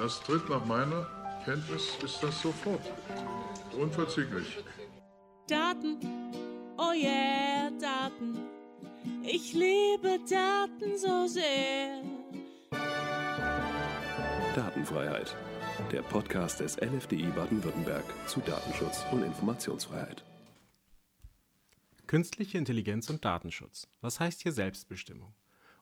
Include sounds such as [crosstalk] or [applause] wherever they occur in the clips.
Das tritt nach meiner Kenntnis ist das sofort. Unverzüglich. Daten, oh yeah, Daten. Ich liebe Daten so sehr. Datenfreiheit. Der Podcast des LFDI Baden-Württemberg zu Datenschutz und Informationsfreiheit. Künstliche Intelligenz und Datenschutz. Was heißt hier Selbstbestimmung?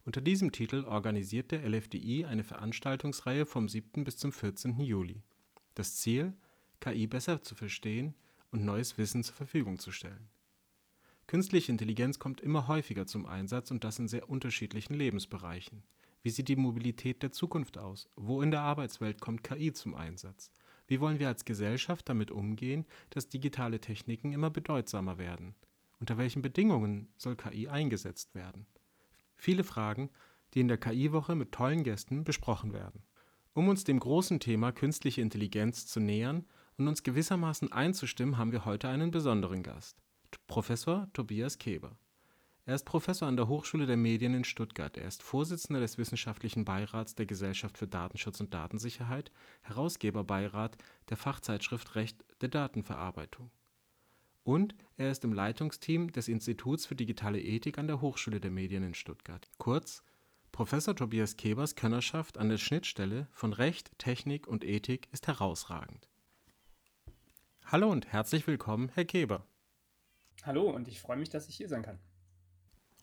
Unter diesem Titel organisiert der LFDI eine Veranstaltungsreihe vom 7. bis zum 14. Juli. Das Ziel, KI besser zu verstehen und neues Wissen zur Verfügung zu stellen. Künstliche Intelligenz kommt immer häufiger zum Einsatz und das in sehr unterschiedlichen Lebensbereichen. Wie sieht die Mobilität der Zukunft aus? Wo in der Arbeitswelt kommt KI zum Einsatz? Wie wollen wir als Gesellschaft damit umgehen, dass digitale Techniken immer bedeutsamer werden? Unter welchen Bedingungen soll KI eingesetzt werden? Viele Fragen, die in der KI-Woche mit tollen Gästen besprochen werden. Um uns dem großen Thema künstliche Intelligenz zu nähern und uns gewissermaßen einzustimmen, haben wir heute einen besonderen Gast, Professor Tobias Keber. Er ist Professor an der Hochschule der Medien in Stuttgart. Er ist Vorsitzender des Wissenschaftlichen Beirats der Gesellschaft für Datenschutz und Datensicherheit, Herausgeberbeirat der Fachzeitschrift Recht der Datenverarbeitung. Und er ist im Leitungsteam des Instituts für digitale Ethik an der Hochschule der Medien in Stuttgart. Kurz Professor Tobias Kebers Könnerschaft an der Schnittstelle von Recht, Technik und Ethik ist herausragend. Hallo und herzlich willkommen, Herr Keber. Hallo und ich freue mich, dass ich hier sein kann.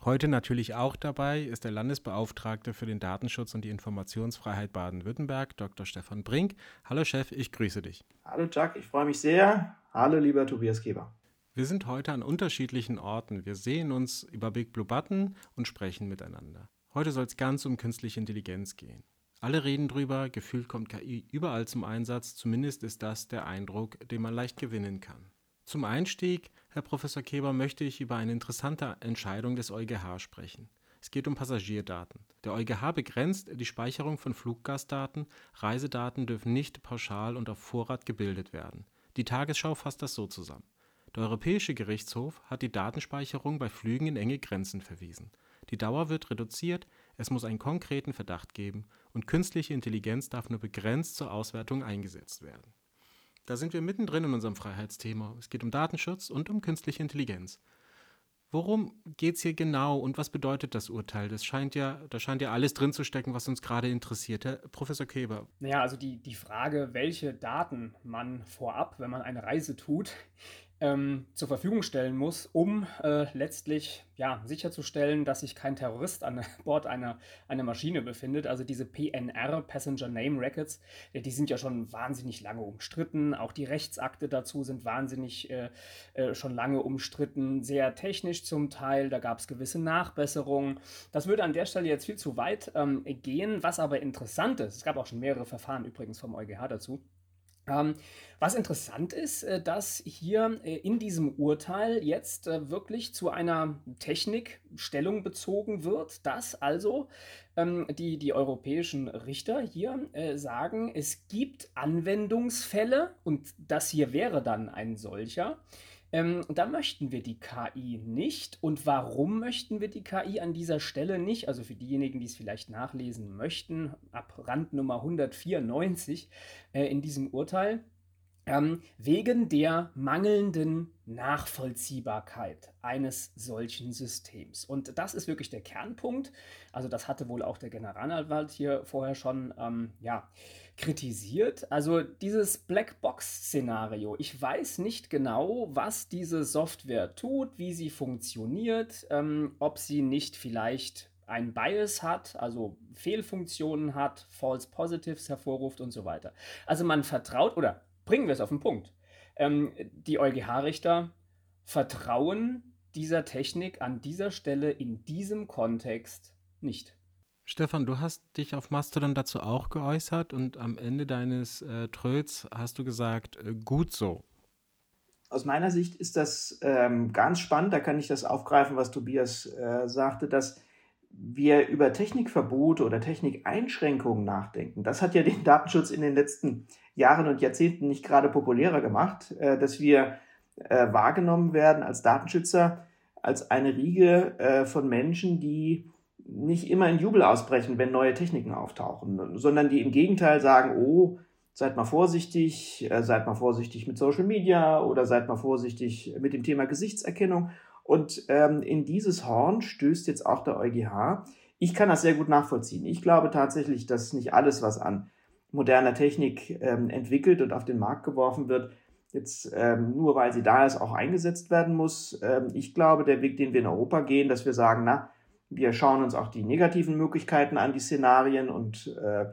Heute natürlich auch dabei ist der Landesbeauftragte für den Datenschutz und die Informationsfreiheit Baden-Württemberg, Dr. Stefan Brink. Hallo Chef, ich grüße dich. Hallo Jack, ich freue mich sehr. Hallo lieber Tobias Keber. Wir sind heute an unterschiedlichen Orten. Wir sehen uns über Big Blue Button und sprechen miteinander. Heute soll es ganz um künstliche Intelligenz gehen. Alle reden drüber, gefühlt kommt KI überall zum Einsatz, zumindest ist das der Eindruck, den man leicht gewinnen kann. Zum Einstieg, Herr Professor Keber, möchte ich über eine interessante Entscheidung des EuGH sprechen. Es geht um Passagierdaten. Der EuGH begrenzt die Speicherung von Fluggastdaten. Reisedaten dürfen nicht pauschal und auf Vorrat gebildet werden. Die Tagesschau fasst das so zusammen. Der Europäische Gerichtshof hat die Datenspeicherung bei Flügen in enge Grenzen verwiesen. Die Dauer wird reduziert, es muss einen konkreten Verdacht geben und künstliche Intelligenz darf nur begrenzt zur Auswertung eingesetzt werden. Da sind wir mittendrin in unserem Freiheitsthema. Es geht um Datenschutz und um künstliche Intelligenz. Worum geht es hier genau und was bedeutet das Urteil? Das scheint ja, da scheint ja alles drin zu stecken, was uns gerade interessiert. Herr Professor Keber. Naja, also die, die Frage, welche Daten man vorab, wenn man eine Reise tut, ähm, zur Verfügung stellen muss, um äh, letztlich ja, sicherzustellen, dass sich kein Terrorist an [laughs] Bord einer, einer Maschine befindet. Also diese PNR, Passenger Name Records, äh, die sind ja schon wahnsinnig lange umstritten. Auch die Rechtsakte dazu sind wahnsinnig äh, äh, schon lange umstritten, sehr technisch zum Teil. Da gab es gewisse Nachbesserungen. Das würde an der Stelle jetzt viel zu weit ähm, gehen. Was aber interessant ist, es gab auch schon mehrere Verfahren übrigens vom EuGH dazu. Ähm, was interessant ist, äh, dass hier äh, in diesem Urteil jetzt äh, wirklich zu einer Technik Stellung bezogen wird, dass also ähm, die, die europäischen Richter hier sagen, es gibt Anwendungsfälle und das hier wäre dann ein solcher, ähm, da möchten wir die KI nicht. Und warum möchten wir die KI an dieser Stelle nicht? Also für diejenigen, die es vielleicht nachlesen möchten, ab Randnummer 194 äh, in diesem Urteil. Ähm, wegen der mangelnden Nachvollziehbarkeit eines solchen Systems. Und das ist wirklich der Kernpunkt. Also das hatte wohl auch der Generalanwalt hier vorher schon ähm, ja, kritisiert. Also dieses Blackbox-Szenario. Ich weiß nicht genau, was diese Software tut, wie sie funktioniert, ähm, ob sie nicht vielleicht ein Bias hat, also Fehlfunktionen hat, False Positives hervorruft und so weiter. Also man vertraut, oder bringen wir es auf den Punkt, ähm, die EuGH-Richter vertrauen dieser Technik an dieser Stelle in diesem Kontext nicht. Stefan, du hast dich auf Mastodon dazu auch geäußert und am Ende deines äh, Tröts hast du gesagt, äh, gut so. Aus meiner Sicht ist das ähm, ganz spannend, da kann ich das aufgreifen, was Tobias äh, sagte, dass wir über Technikverbote oder Technikeinschränkungen nachdenken. Das hat ja den Datenschutz in den letzten Jahren und Jahrzehnten nicht gerade populärer gemacht, äh, dass wir äh, wahrgenommen werden als Datenschützer, als eine Riege äh, von Menschen, die nicht immer in Jubel ausbrechen, wenn neue Techniken auftauchen, sondern die im Gegenteil sagen, oh, seid mal vorsichtig, äh, seid mal vorsichtig mit Social Media oder seid mal vorsichtig mit dem Thema Gesichtserkennung. Und ähm, in dieses Horn stößt jetzt auch der EuGH. Ich kann das sehr gut nachvollziehen. Ich glaube tatsächlich, dass nicht alles, was an moderner Technik ähm, entwickelt und auf den Markt geworfen wird, jetzt ähm, nur weil sie da ist, auch eingesetzt werden muss. Ähm, ich glaube, der Weg, den wir in Europa gehen, dass wir sagen, na, wir schauen uns auch die negativen Möglichkeiten an, die Szenarien und äh,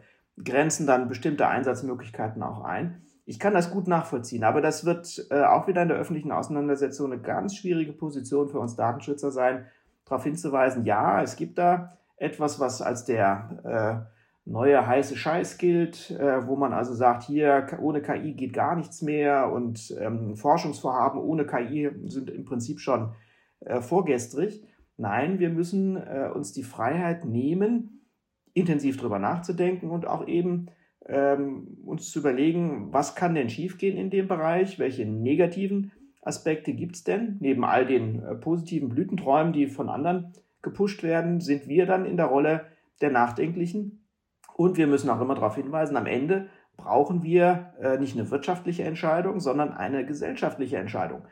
grenzen dann bestimmte Einsatzmöglichkeiten auch ein. Ich kann das gut nachvollziehen, aber das wird äh, auch wieder in der öffentlichen Auseinandersetzung eine ganz schwierige Position für uns Datenschützer sein, darauf hinzuweisen, ja, es gibt da etwas, was als der äh, neue heiße Scheiß gilt, äh, wo man also sagt, hier ohne KI geht gar nichts mehr und ähm, Forschungsvorhaben ohne KI sind im Prinzip schon äh, vorgestrig. Nein, wir müssen äh, uns die Freiheit nehmen, intensiv darüber nachzudenken und auch eben ähm, uns zu überlegen, was kann denn schiefgehen in dem Bereich, welche negativen Aspekte gibt es denn? Neben all den äh, positiven Blütenträumen, die von anderen gepusht werden, sind wir dann in der Rolle der Nachdenklichen. Und wir müssen auch immer darauf hinweisen, am Ende brauchen wir äh, nicht eine wirtschaftliche Entscheidung, sondern eine gesellschaftliche Entscheidung.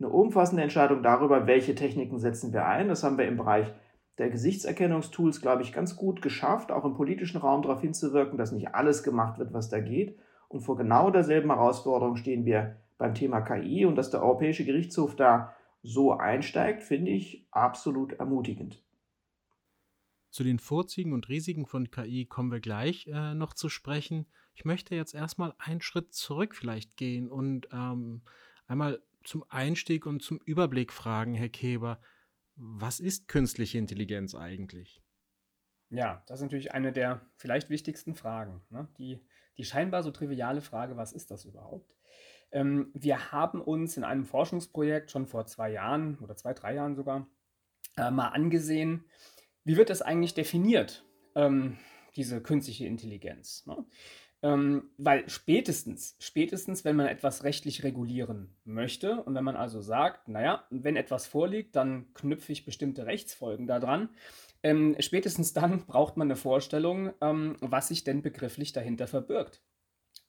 Eine umfassende Entscheidung darüber, welche Techniken setzen wir ein. Das haben wir im Bereich der Gesichtserkennungstools, glaube ich, ganz gut geschafft, auch im politischen Raum darauf hinzuwirken, dass nicht alles gemacht wird, was da geht. Und vor genau derselben Herausforderung stehen wir beim Thema KI und dass der Europäische Gerichtshof da so einsteigt, finde ich absolut ermutigend. Zu den Vorzügen und Risiken von KI kommen wir gleich äh, noch zu sprechen. Ich möchte jetzt erstmal einen Schritt zurück vielleicht gehen und ähm, einmal zum Einstieg und zum Überblick fragen, Herr Keber. Was ist künstliche Intelligenz eigentlich? Ja, das ist natürlich eine der vielleicht wichtigsten Fragen. Ne? Die, die scheinbar so triviale Frage, was ist das überhaupt? Ähm, wir haben uns in einem Forschungsprojekt schon vor zwei Jahren oder zwei, drei Jahren sogar äh, mal angesehen, wie wird das eigentlich definiert, ähm, diese künstliche Intelligenz? Ne? Ähm, weil spätestens, spätestens, wenn man etwas rechtlich regulieren möchte und wenn man also sagt, naja, wenn etwas vorliegt, dann knüpfe ich bestimmte Rechtsfolgen daran, ähm, spätestens dann [laughs] braucht man eine Vorstellung, ähm, was sich denn begrifflich dahinter verbirgt.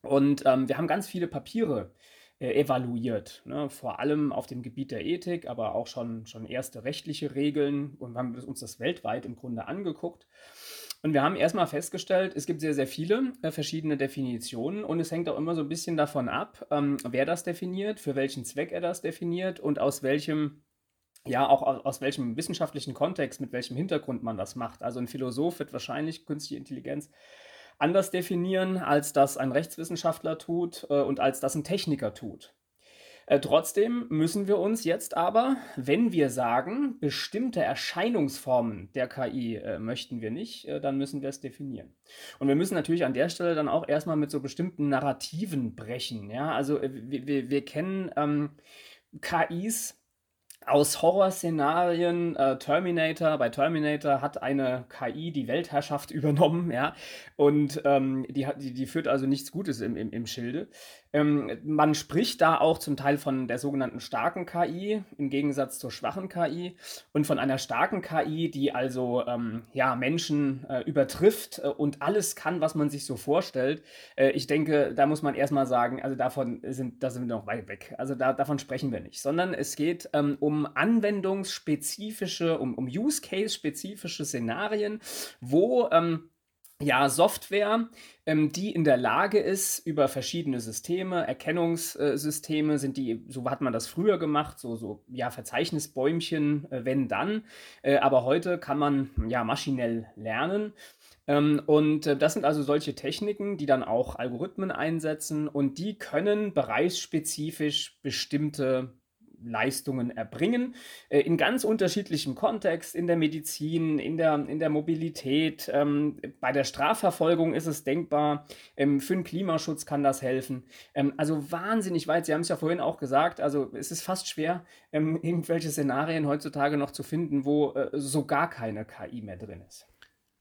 Und ähm, wir haben ganz viele Papiere äh, evaluiert, ne? vor allem auf dem Gebiet der Ethik, aber auch schon, schon erste rechtliche Regeln und haben uns das weltweit im Grunde angeguckt. Und wir haben erstmal festgestellt, es gibt sehr, sehr viele äh, verschiedene Definitionen und es hängt auch immer so ein bisschen davon ab, ähm, wer das definiert, für welchen Zweck er das definiert und aus welchem ja, auch aus welchem wissenschaftlichen Kontext, mit welchem Hintergrund man das macht. Also ein Philosoph wird wahrscheinlich künstliche Intelligenz anders definieren, als das ein Rechtswissenschaftler tut äh, und als das ein Techniker tut. Äh, trotzdem müssen wir uns jetzt aber, wenn wir sagen, bestimmte Erscheinungsformen der KI äh, möchten wir nicht, äh, dann müssen wir es definieren. Und wir müssen natürlich an der Stelle dann auch erstmal mit so bestimmten Narrativen brechen. Ja? Also äh, wir, wir, wir kennen ähm, KIs aus Horrorszenarien, äh, Terminator, bei Terminator hat eine KI die Weltherrschaft [laughs] übernommen, ja, und ähm, die, die, die führt also nichts Gutes im, im, im Schilde. Ähm, man spricht da auch zum Teil von der sogenannten starken KI im Gegensatz zur schwachen KI und von einer starken KI, die also ähm, ja, Menschen äh, übertrifft äh, und alles kann, was man sich so vorstellt. Äh, ich denke, da muss man erstmal sagen, also davon sind, da sind wir noch weit weg. Also da, davon sprechen wir nicht, sondern es geht ähm, um anwendungsspezifische, um, um Use-Case-spezifische Szenarien, wo ähm, ja, Software, ähm, die in der Lage ist, über verschiedene Systeme, Erkennungssysteme sind die, so hat man das früher gemacht, so, so ja, Verzeichnisbäumchen, äh, wenn dann. Äh, aber heute kann man ja maschinell lernen. Ähm, und äh, das sind also solche Techniken, die dann auch Algorithmen einsetzen und die können bereichsspezifisch bestimmte Leistungen erbringen, äh, in ganz unterschiedlichem Kontext, in der Medizin, in der, in der Mobilität. Ähm, bei der Strafverfolgung ist es denkbar, ähm, für den Klimaschutz kann das helfen. Ähm, also wahnsinnig weit, Sie haben es ja vorhin auch gesagt, also es ist fast schwer, [laughs] irgendwelche Szenarien heutzutage noch zu finden, wo äh, so gar keine KI mehr drin ist.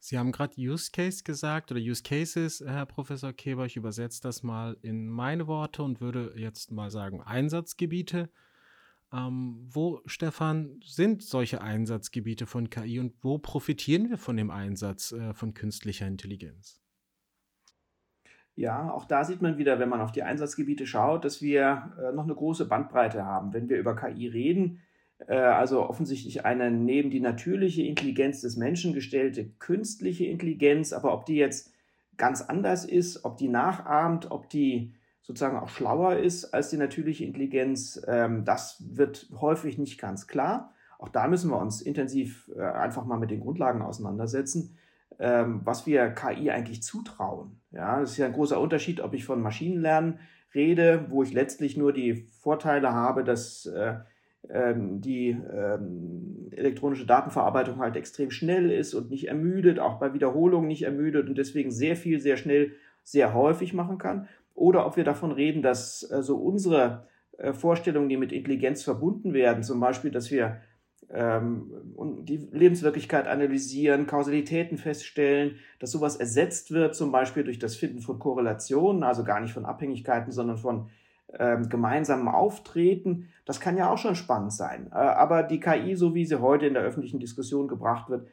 Sie haben gerade Use Case gesagt oder Use Cases, Herr Professor Keber. Ich übersetze das mal in meine Worte und würde jetzt mal sagen Einsatzgebiete. Ähm, wo, Stefan, sind solche Einsatzgebiete von KI und wo profitieren wir von dem Einsatz äh, von künstlicher Intelligenz? Ja, auch da sieht man wieder, wenn man auf die Einsatzgebiete schaut, dass wir äh, noch eine große Bandbreite haben. Wenn wir über KI reden, äh, also offensichtlich eine neben die natürliche Intelligenz des Menschen gestellte künstliche Intelligenz, aber ob die jetzt ganz anders ist, ob die nachahmt, ob die sozusagen auch schlauer ist als die natürliche Intelligenz, ähm, das wird häufig nicht ganz klar. Auch da müssen wir uns intensiv äh, einfach mal mit den Grundlagen auseinandersetzen, ähm, was wir KI eigentlich zutrauen. Ja, es ist ja ein großer Unterschied, ob ich von Maschinenlernen rede, wo ich letztlich nur die Vorteile habe, dass äh, ähm, die ähm, elektronische Datenverarbeitung halt extrem schnell ist und nicht ermüdet, auch bei Wiederholungen nicht ermüdet und deswegen sehr viel, sehr schnell, sehr häufig machen kann. Oder ob wir davon reden, dass äh, so unsere äh, Vorstellungen, die mit Intelligenz verbunden werden, zum Beispiel, dass wir ähm, die Lebenswirklichkeit analysieren, Kausalitäten feststellen, dass sowas ersetzt wird, zum Beispiel durch das Finden von Korrelationen, also gar nicht von Abhängigkeiten, sondern von ähm, gemeinsamen Auftreten. Das kann ja auch schon spannend sein. Äh, aber die KI, so wie sie heute in der öffentlichen Diskussion gebracht wird,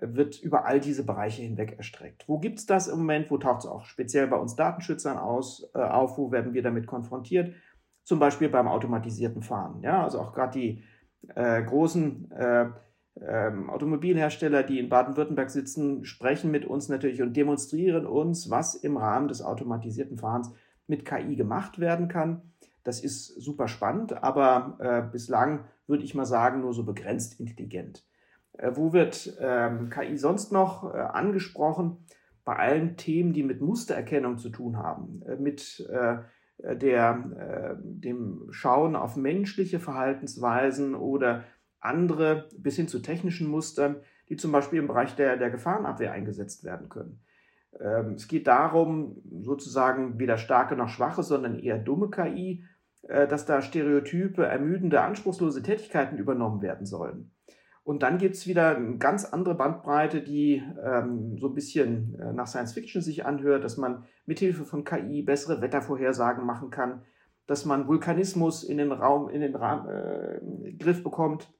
wird über all diese Bereiche hinweg erstreckt. Wo gibt es das im Moment? Wo taucht es auch speziell bei uns Datenschützern aus, äh, auf? Wo werden wir damit konfrontiert? Zum Beispiel beim automatisierten Fahren. Ja, also auch gerade die äh, großen äh, ähm, Automobilhersteller, die in Baden-Württemberg sitzen, sprechen mit uns natürlich und demonstrieren uns, was im Rahmen des automatisierten Fahrens mit KI gemacht werden kann. Das ist super spannend, aber äh, bislang würde ich mal sagen, nur so begrenzt intelligent. Äh, wo wird ähm, KI sonst noch äh, angesprochen? Bei allen Themen, die mit Mustererkennung zu tun haben, äh, mit äh, der, äh, dem Schauen auf menschliche Verhaltensweisen oder andere bis hin zu technischen Mustern, die zum Beispiel im Bereich der, der Gefahrenabwehr eingesetzt werden können. Ähm, es geht darum, sozusagen weder starke noch schwache, sondern eher dumme KI, äh, dass da Stereotype, ermüdende, anspruchslose Tätigkeiten übernommen werden sollen. Und dann gibt es wieder eine ganz andere Bandbreite, die ähm, so ein bisschen äh, nach Science Fiction sich anhört, dass man mithilfe von KI bessere Wettervorhersagen machen kann, dass man Vulkanismus in den Raum, in den Raum, äh, Griff bekommt.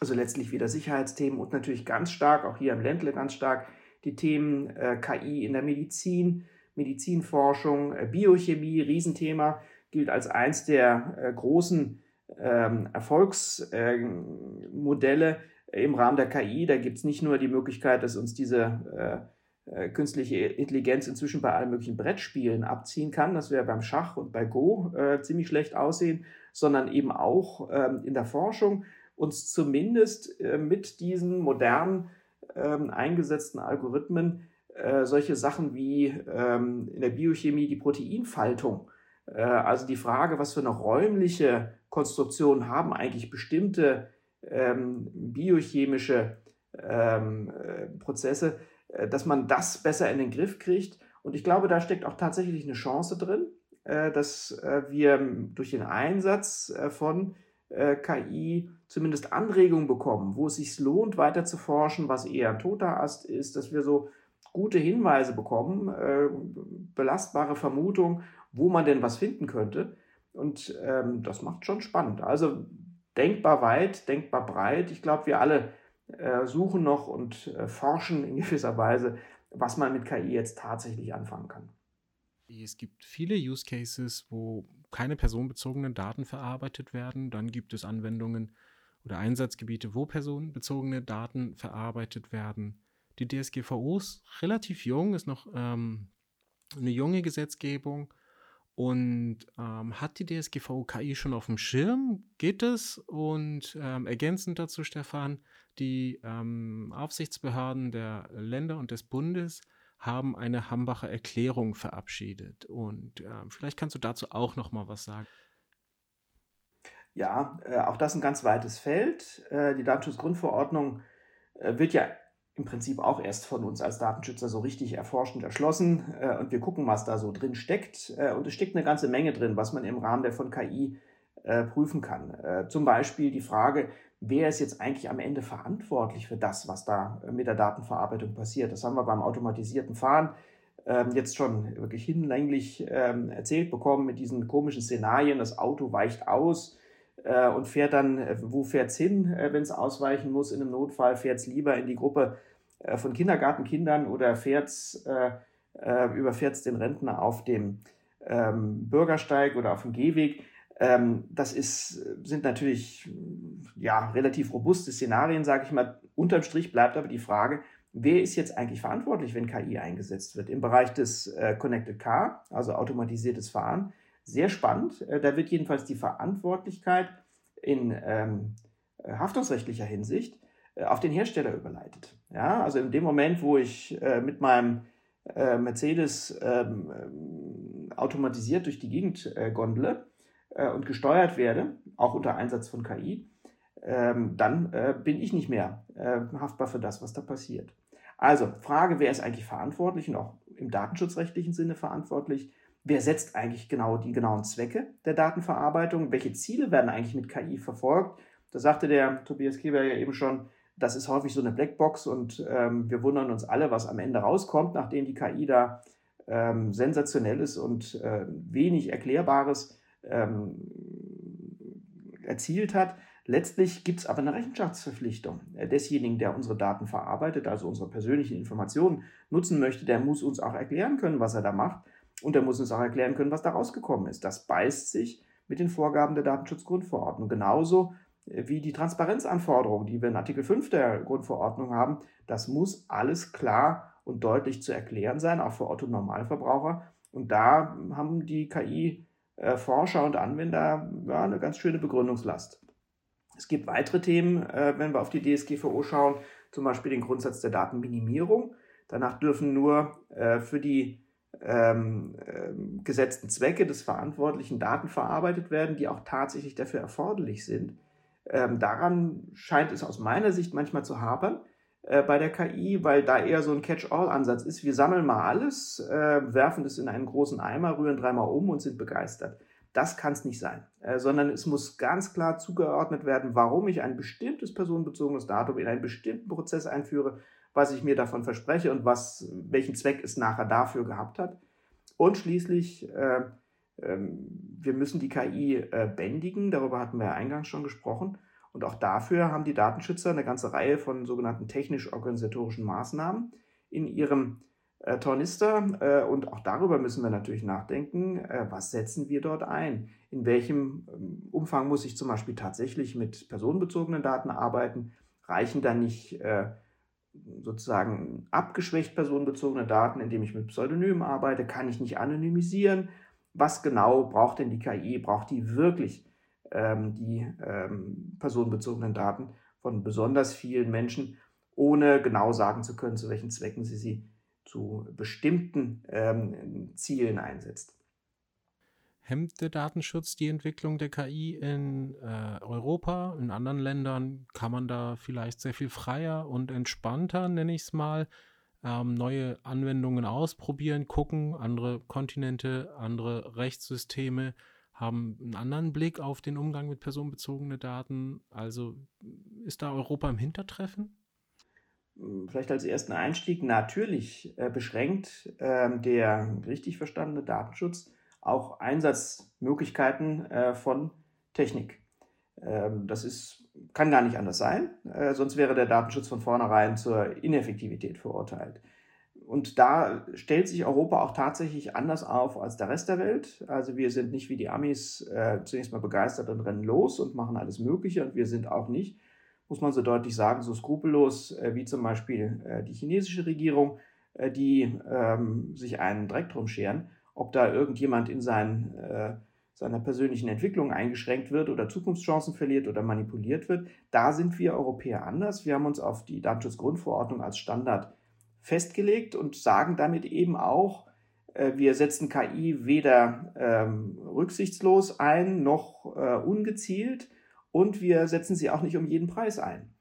Also letztlich wieder Sicherheitsthemen und natürlich ganz stark, auch hier im Ländle ganz stark, die Themen äh, KI in der Medizin, Medizinforschung, äh, Biochemie, Riesenthema, gilt als eins der äh, großen ähm, Erfolgsmodelle im Rahmen der KI. Da gibt es nicht nur die Möglichkeit, dass uns diese äh, äh, künstliche Intelligenz inzwischen bei allen möglichen Brettspielen abziehen kann, dass wir beim Schach und bei Go äh, ziemlich schlecht aussehen, sondern eben auch ähm, in der Forschung uns zumindest äh, mit diesen modernen ähm, eingesetzten Algorithmen äh, solche Sachen wie ähm, in der Biochemie die Proteinfaltung, äh, also die Frage, was für eine räumliche Konstruktion haben eigentlich bestimmte ähm, biochemische ähm, äh, Prozesse, äh, dass man das besser in den Griff kriegt. Und ich glaube, da steckt auch tatsächlich eine Chance drin, äh, dass wir durch den Einsatz von KI zumindest Anregungen bekommen, wo es sich lohnt, weiter zu forschen, was eher ein toter Ast ist, dass wir so gute Hinweise bekommen, belastbare Vermutungen, wo man denn was finden könnte. Und ähm, das macht schon spannend. Also denkbar weit, denkbar breit. Ich glaube, wir alle äh, suchen noch und äh, forschen in [laughs] gewisser Weise, was man mit KI jetzt tatsächlich anfangen kann. Es gibt viele Use Cases, wo keine personenbezogenen Daten verarbeitet werden. Dann gibt es Anwendungen, oder Einsatzgebiete, wo personenbezogene Daten verarbeitet werden. Die DSGVO ist relativ jung, ist noch ähm, eine junge Gesetzgebung. Und ähm, hat die DSGVO KI schon auf dem Schirm? Geht es? Und ähm, ergänzend dazu, Stefan, die ähm, Aufsichtsbehörden der Länder und des Bundes haben eine Hambacher Erklärung verabschiedet. Und ähm, vielleicht kannst du dazu auch noch mal was sagen. Ja, äh, auch das ein ganz weites Feld. Äh, die Datenschutzgrundverordnung äh, wird ja im Prinzip auch erst von uns als Datenschützer so richtig erforscht und erschlossen. Äh, und wir gucken, was da so drin steckt. Äh, und es steckt eine ganze Menge drin, was man im Rahmen der von KI äh, prüfen kann. zum Beispiel die Frage, wer ist jetzt eigentlich am Ende verantwortlich für das, was da mit der Datenverarbeitung passiert. Das haben wir beim automatisierten Fahren ähm, jetzt schon wirklich hinlänglich ähm, erzählt bekommen mit diesen komischen Szenarien. Das Auto weicht aus äh, und fährt dann, äh, wo fährt es hin, äh, wenn es ausweichen muss in einem Notfall, fährt es lieber in die Gruppe äh, von Kindergartenkindern oder äh, äh, überfährt es den Rentner auf dem ähm, Bürgersteig oder auf dem Gehweg. Ähm, das ist, sind natürlich ja, relativ robuste Szenarien, sage ich mal. Unterm Strich bleibt aber die Frage, wer ist jetzt eigentlich verantwortlich, wenn KI eingesetzt wird? Im Bereich des äh, Connected Car, also automatisiertes Fahren, sehr spannend. Äh, da wird jedenfalls die Verantwortlichkeit in ähm, haftungsrechtlicher Hinsicht äh, auf den Hersteller überleitet. Ja, also in dem Moment, wo ich äh, mit meinem äh, Mercedes ähm, ähm automatisiert durch die Gegend äh, gondle äh, und gesteuert werde, auch unter Einsatz von KI, ähm, dann bin ich nicht mehr haftbar für das, was da passiert. Also Frage, wer ist eigentlich verantwortlich und auch im datenschutzrechtlichen Sinne verantwortlich? Wer setzt eigentlich genau die genauen Zwecke der Datenverarbeitung? Welche Ziele werden eigentlich mit KI verfolgt? Da sagte der Tobias Keber ja eben schon, das ist häufig so eine Blackbox und ähm, wir wundern uns alle, was am Ende rauskommt, nachdem die KI da ähm, sensationell ist und äh, wenig Erklärbares ähm, erzielt hat. Letztlich gibt es aber eine Rechenschaftsverpflichtung. Äh, desjenigen, der unsere Daten verarbeitet, also unsere persönlichen Informationen nutzen möchte, der muss uns auch erklären können, was er da macht. Und er muss uns auch erklären können, was da rausgekommen ist. Das beißt sich mit den Vorgaben der Datenschutzgrundverordnung. Genauso äh, wie die Transparenzanforderungen, die wir in Artikel 5 der Grundverordnung haben. Das muss alles klar und deutlich zu erklären sein, auch für Otto Normalverbraucher. Und da haben die KI-Forscher äh, und Anwender ja, eine ganz schöne Begründungslast. Es gibt weitere Themen, äh, wenn wir auf die DSGVO schauen, zum Beispiel den Grundsatz der Datenminimierung. Danach dürfen nur für die ähm, äh, gesetzten Zwecke des Verantwortlichen Daten verarbeitet werden, die auch tatsächlich dafür erforderlich sind. Ähm, daran scheint es aus meiner Sicht manchmal zu hapern äh, bei der KI, weil da eher so ein Catch-all-Ansatz ist. Wir sammeln mal alles, äh, werfen es in einen großen Eimer, rühren dreimal um und sind begeistert. Das kann es nicht sein, äh, sondern es muss ganz klar zugeordnet werden, warum ich ein bestimmtes personenbezogenes Datum in einen bestimmten Prozess einführe, was ich mir davon verspreche und was, welchen Zweck es nachher dafür gehabt hat. Und schließlich, äh, äh, wir müssen die KI äh, bändigen, darüber hatten wir ja eingangs schon gesprochen. Und auch dafür haben die Datenschützer eine ganze Reihe von sogenannten technisch-organisatorischen Maßnahmen in ihrem äh, Tornister. Äh, und auch darüber müssen wir natürlich nachdenken, äh, was setzen wir dort ein? In welchem ähm, Umfang muss ich zum Beispiel tatsächlich mit personenbezogenen Daten arbeiten? Reichen da nicht äh, sozusagen abgeschwächt personenbezogene Daten, indem ich mit Pseudonymen arbeite? Kann ich nicht anonymisieren? Was genau braucht denn die KI? Braucht die wirklich ähm, die ähm, personenbezogenen Daten von besonders vielen Menschen, ohne genau sagen zu können, zu welchen Zwecken sie sie zu bestimmten ähm, Zielen einsetzt. Hemmt der Datenschutz die Entwicklung der KI in äh, Europa? In anderen Ländern kann man da vielleicht sehr viel freier und entspannter, nenne ich es mal, ähm, neue Anwendungen ausprobieren, gucken. Andere Kontinente, andere Rechtssysteme haben einen anderen Blick auf den Umgang mit personenbezogenen Daten. Also ist da Europa im Hintertreffen? vielleicht als ersten Einstieg, natürlich äh, beschränkt äh, der richtig verstandene Datenschutz auch Einsatzmöglichkeiten äh, von Technik. Ähm, das ist, kann gar nicht anders sein, äh, sonst wäre der Datenschutz von vornherein zur Ineffektivität verurteilt. Und da stellt sich Europa auch tatsächlich anders auf als der Rest der Welt. Also wir sind nicht wie die Amis äh, zunächst mal begeistert und rennen los und machen alles Mögliche und wir sind auch nicht muss man so deutlich sagen, so skrupellos äh, wie zum Beispiel äh, die chinesische Regierung, äh, die ähm, sich einen Dreck drum scheren, ob da irgendjemand in seinen, äh, seiner persönlichen Entwicklung eingeschränkt wird oder Zukunftschancen verliert oder manipuliert wird. Da sind wir Europäer anders. Wir haben uns auf die Datenschutzgrundverordnung als Standard festgelegt und sagen damit eben auch, äh, wir setzen KI weder ähm, rücksichtslos ein noch äh, ungezielt und wir setzen sie auch nicht um jeden Preis ein.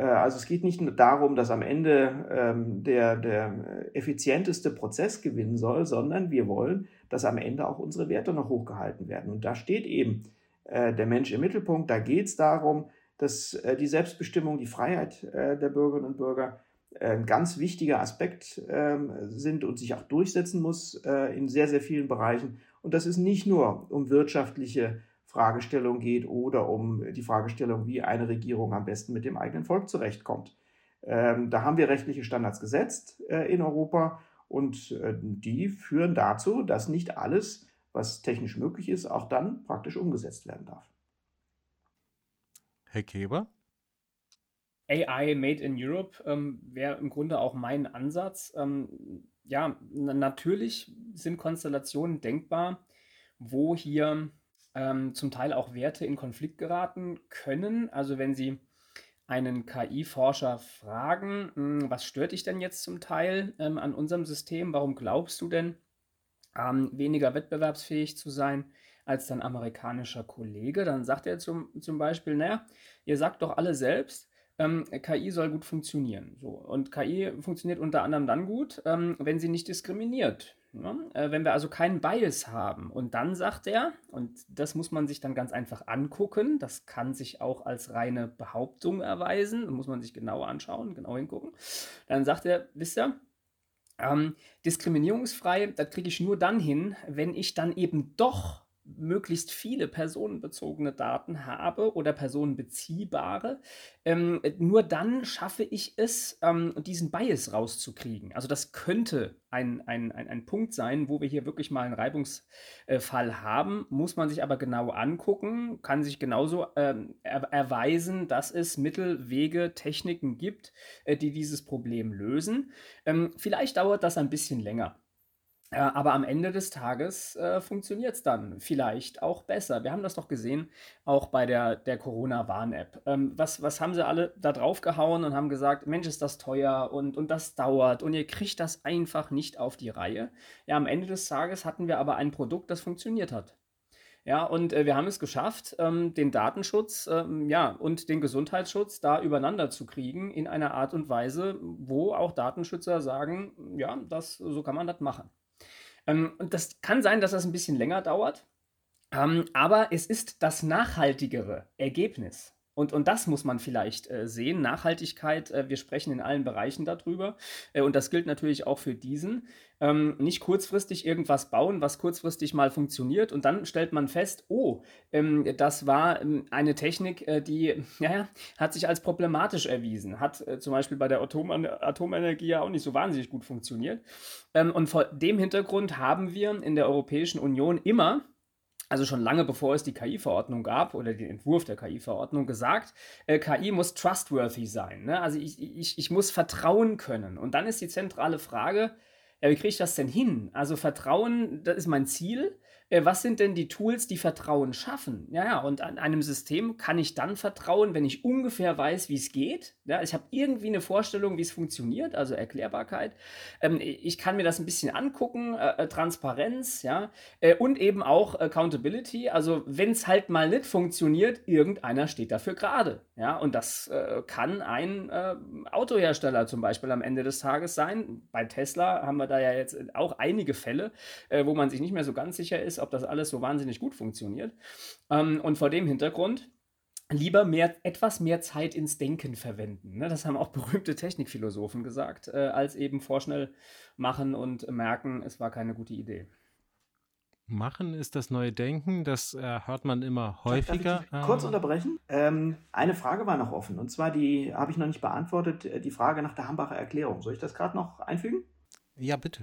Äh, also es geht nicht nur darum, dass am Ende ähm, der, der effizienteste Prozess gewinnen soll, sondern wir wollen, dass am Ende auch unsere Werte noch hochgehalten werden. Und da steht eben äh, der Mensch im Mittelpunkt. Da geht es darum, dass äh, die Selbstbestimmung, die Freiheit der Bürgerinnen und Bürger ein ganz wichtiger Aspekt ähm, sind und sich auch durchsetzen muss in sehr, sehr vielen Bereichen. Und das ist nicht nur um wirtschaftliche Fragestellung geht oder um die Fragestellung, wie eine Regierung am besten mit dem eigenen Volk zurechtkommt. Ähm, da haben wir rechtliche Standards gesetzt äh, in Europa und äh, die führen dazu, dass nicht alles, was technisch möglich ist, auch dann praktisch umgesetzt werden darf. Herr Keber? AI Made in Europe ähm, wäre im Grunde auch mein Ansatz. Ähm, ja, natürlich sind Konstellationen denkbar, wo hier ähm, zum Teil auch Werte in Konflikt geraten können. Also wenn Sie einen KI-Forscher fragen, hm, was stört dich denn jetzt zum Teil ähm, an unserem System? Warum glaubst du denn, ähm, weniger wettbewerbsfähig zu sein als dein amerikanischer Kollege? Dann sagt er zum, zum Beispiel, naja, ihr sagt doch alle selbst, ähm, KI soll gut funktionieren. So. Und KI funktioniert unter anderem dann gut, ähm, wenn sie nicht diskriminiert. Ja? Äh, wenn wir also keinen Bias haben. Und dann sagt er, und das muss man sich dann ganz einfach angucken, das kann sich auch als reine Behauptung erweisen, da muss man sich genau anschauen, genau hingucken. Dann sagt er, wisst ihr, ähm, diskriminierungsfrei, das kriege ich nur dann hin, wenn ich dann eben doch möglichst viele personenbezogene Daten habe oder personenbeziehbare, ähm, nur dann schaffe ich es, ähm, diesen Bias rauszukriegen. Also das könnte ein, ein, ein, ein Punkt sein, wo wir hier wirklich mal einen Reibungsfall haben, muss man sich aber genau angucken, kann sich genauso ähm, er erweisen, dass es Mittel, Wege, Techniken gibt, äh, die dieses Problem lösen. Ähm, vielleicht dauert das ein bisschen länger. Äh, aber am Ende des Tages äh, funktioniert es dann vielleicht auch besser. Wir haben das doch gesehen, auch bei der, der Corona-Warn-App. Ähm, was, was haben sie alle da drauf gehauen und haben gesagt, Mensch, ist das teuer und, und das dauert und ihr kriegt das einfach nicht auf die Reihe. Ja, am Ende des Tages hatten wir aber ein Produkt, das funktioniert hat. Ja, und äh, wir haben es geschafft, ähm, den Datenschutz ähm, ja, und den Gesundheitsschutz da übereinander zu kriegen in einer Art und Weise, wo auch Datenschützer sagen, ja, das, so kann man das machen. Ähm, und das kann sein, dass das ein bisschen länger dauert, ähm, aber es ist das nachhaltigere Ergebnis. Und, und das muss man vielleicht äh, sehen. Nachhaltigkeit, äh, wir sprechen in allen Bereichen darüber. Äh, und das gilt natürlich auch für diesen. Ähm, nicht kurzfristig irgendwas bauen, was kurzfristig mal funktioniert. Und dann stellt man fest, oh, ähm, das war ähm, eine Technik, äh, die ja, hat sich als problematisch erwiesen. Hat äh, zum Beispiel bei der Atom Atomenergie ja auch nicht so wahnsinnig gut funktioniert. Ähm, und vor dem Hintergrund haben wir in der Europäischen Union immer also schon lange bevor es die KI-Verordnung gab oder den Entwurf der KI-Verordnung gesagt, äh, KI muss trustworthy sein. Ne? Also ich, ich, ich muss vertrauen können. Und dann ist die zentrale Frage, ja, wie kriege ich das denn hin? Also Vertrauen, das ist mein Ziel was sind denn die Tools, die Vertrauen schaffen? Ja, ja, und an einem System kann ich dann vertrauen, wenn ich ungefähr weiß, wie es geht. Ja, ich habe irgendwie eine Vorstellung, wie es funktioniert, also Erklärbarkeit. Ähm, ich kann mir das ein bisschen angucken, äh, äh Transparenz, ja, äh, und eben auch Accountability. Also wenn es halt mal nicht funktioniert, irgendeiner steht dafür gerade. Ja, und das äh, kann ein äh, Autohersteller zum Beispiel am Ende des Tages sein. Bei Tesla haben wir da ja jetzt auch einige Fälle, wo man sich nicht mehr so ganz sicher ist, ob das alles so wahnsinnig gut funktioniert. Ähm, und vor dem Hintergrund lieber mehr, etwas mehr Zeit ins Denken verwenden. Ne? Das haben auch berühmte Technikphilosophen gesagt, äh, als eben vorschnell machen und merken, es war keine gute Idee. Machen ist das neue Denken, das äh, hört man immer häufiger. Darf ich kurz unterbrechen? Ähm, eine Frage war noch offen und zwar die habe ich noch nicht beantwortet, äh, die Frage nach der Hambacher Erklärung. Soll ich das gerade noch einfügen? Ja, bitte.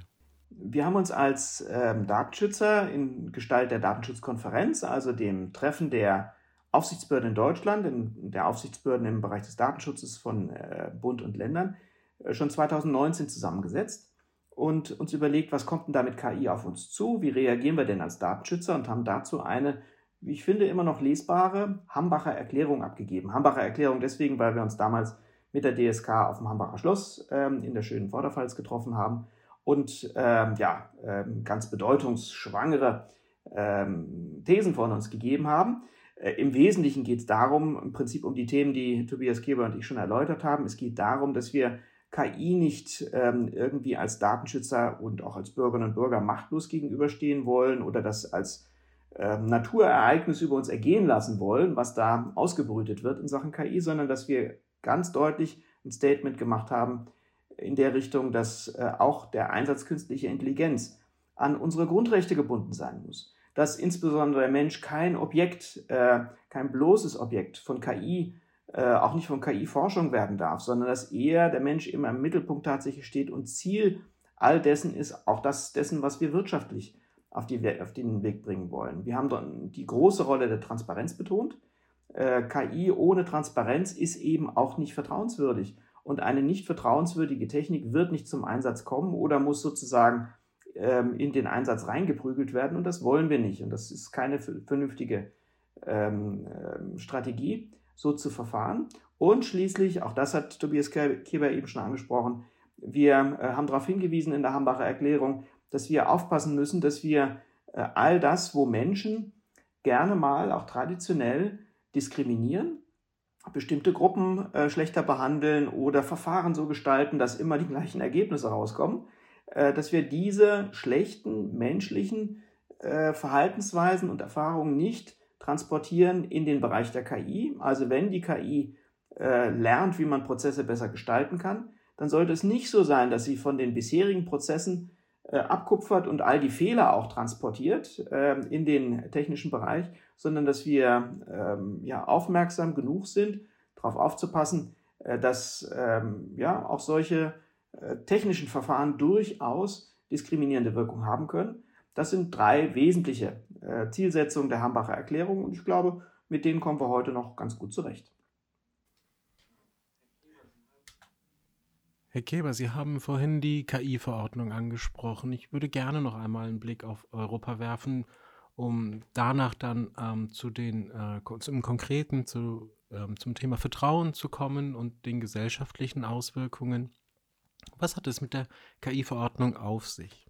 Wir haben uns als ähm, Datenschützer in Gestalt der Datenschutzkonferenz, also dem Treffen der Aufsichtsbehörden in Deutschland, in der Aufsichtsbehörden im Bereich des Datenschutzes von äh, Bund und Ländern, äh, schon 2019 zusammengesetzt und uns überlegt, was kommt denn da mit KI auf uns zu, wie reagieren wir denn als Datenschützer und haben dazu eine, wie ich finde, immer noch lesbare Hambacher Erklärung abgegeben. Hambacher Erklärung deswegen, weil wir uns damals mit der DSK auf dem Hambacher Schloss ähm, in der schönen Vorderpfalz getroffen haben und ähm, ja, ähm, ganz bedeutungsschwangere ähm, Thesen von uns gegeben haben. Äh, Im Wesentlichen geht es darum, im Prinzip um die Themen, die Tobias Keber und ich schon erläutert haben. Es geht darum, dass wir KI nicht ähm, irgendwie als Datenschützer und auch als Bürgerinnen und Bürger machtlos gegenüberstehen wollen oder das als ähm, Naturereignis über uns ergehen lassen wollen, was da ausgebrütet wird in Sachen KI, sondern dass wir ganz deutlich ein Statement gemacht haben, in der Richtung, dass äh, auch der Einsatz künstlicher Intelligenz an unsere Grundrechte gebunden sein muss. dass insbesondere der Mensch kein Objekt, äh, kein bloßes Objekt von KI, äh, auch nicht von KI-Forschung werden darf, sondern dass eher der Mensch immer im Mittelpunkt tatsächlich steht und Ziel all dessen ist auch das dessen, was wir wirtschaftlich auf, die, auf den Weg bringen wollen. Wir haben dann die große Rolle der Transparenz betont. KI ohne Transparenz ist eben auch nicht vertrauenswürdig. Und eine nicht vertrauenswürdige Technik wird nicht zum Einsatz kommen oder muss sozusagen ähm, in den Einsatz reingeprügelt werden. Und das wollen wir nicht. Und das ist keine vernünftige ähm, ähm, Strategie, so zu verfahren. Und schließlich, auch das hat Tobias Keber eben schon angesprochen, wir äh, haben darauf hingewiesen in der Hambacher Erklärung, dass wir aufpassen müssen, dass wir äh, all das, wo Menschen gerne mal auch traditionell diskriminieren, bestimmte Gruppen äh, schlechter behandeln oder Verfahren so gestalten, dass immer die gleichen Ergebnisse rauskommen, äh, dass wir diese schlechten menschlichen äh, Verhaltensweisen und Erfahrungen nicht transportieren in den Bereich der KI. Also wenn die KI äh, lernt, wie man Prozesse besser gestalten kann, dann sollte es nicht so sein, dass sie von den bisherigen Prozessen äh, abkupfert und all die Fehler auch transportiert äh, in den technischen Bereich, sondern dass wir ähm, ja, aufmerksam genug sind, darauf aufzupassen, äh, dass ähm, ja, auch solche äh, technischen Verfahren durchaus diskriminierende Wirkung haben können. Das sind drei wesentliche äh, Zielsetzungen der Hambacher Erklärung und ich glaube, mit denen kommen wir heute noch ganz gut zurecht. Herr Keber, Sie haben vorhin die KI-Verordnung angesprochen. Ich würde gerne noch einmal einen Blick auf Europa werfen, um danach dann ähm, zu den, äh, zum Konkreten zu, ähm, zum Thema Vertrauen zu kommen und den gesellschaftlichen Auswirkungen. Was hat es mit der KI-Verordnung auf sich?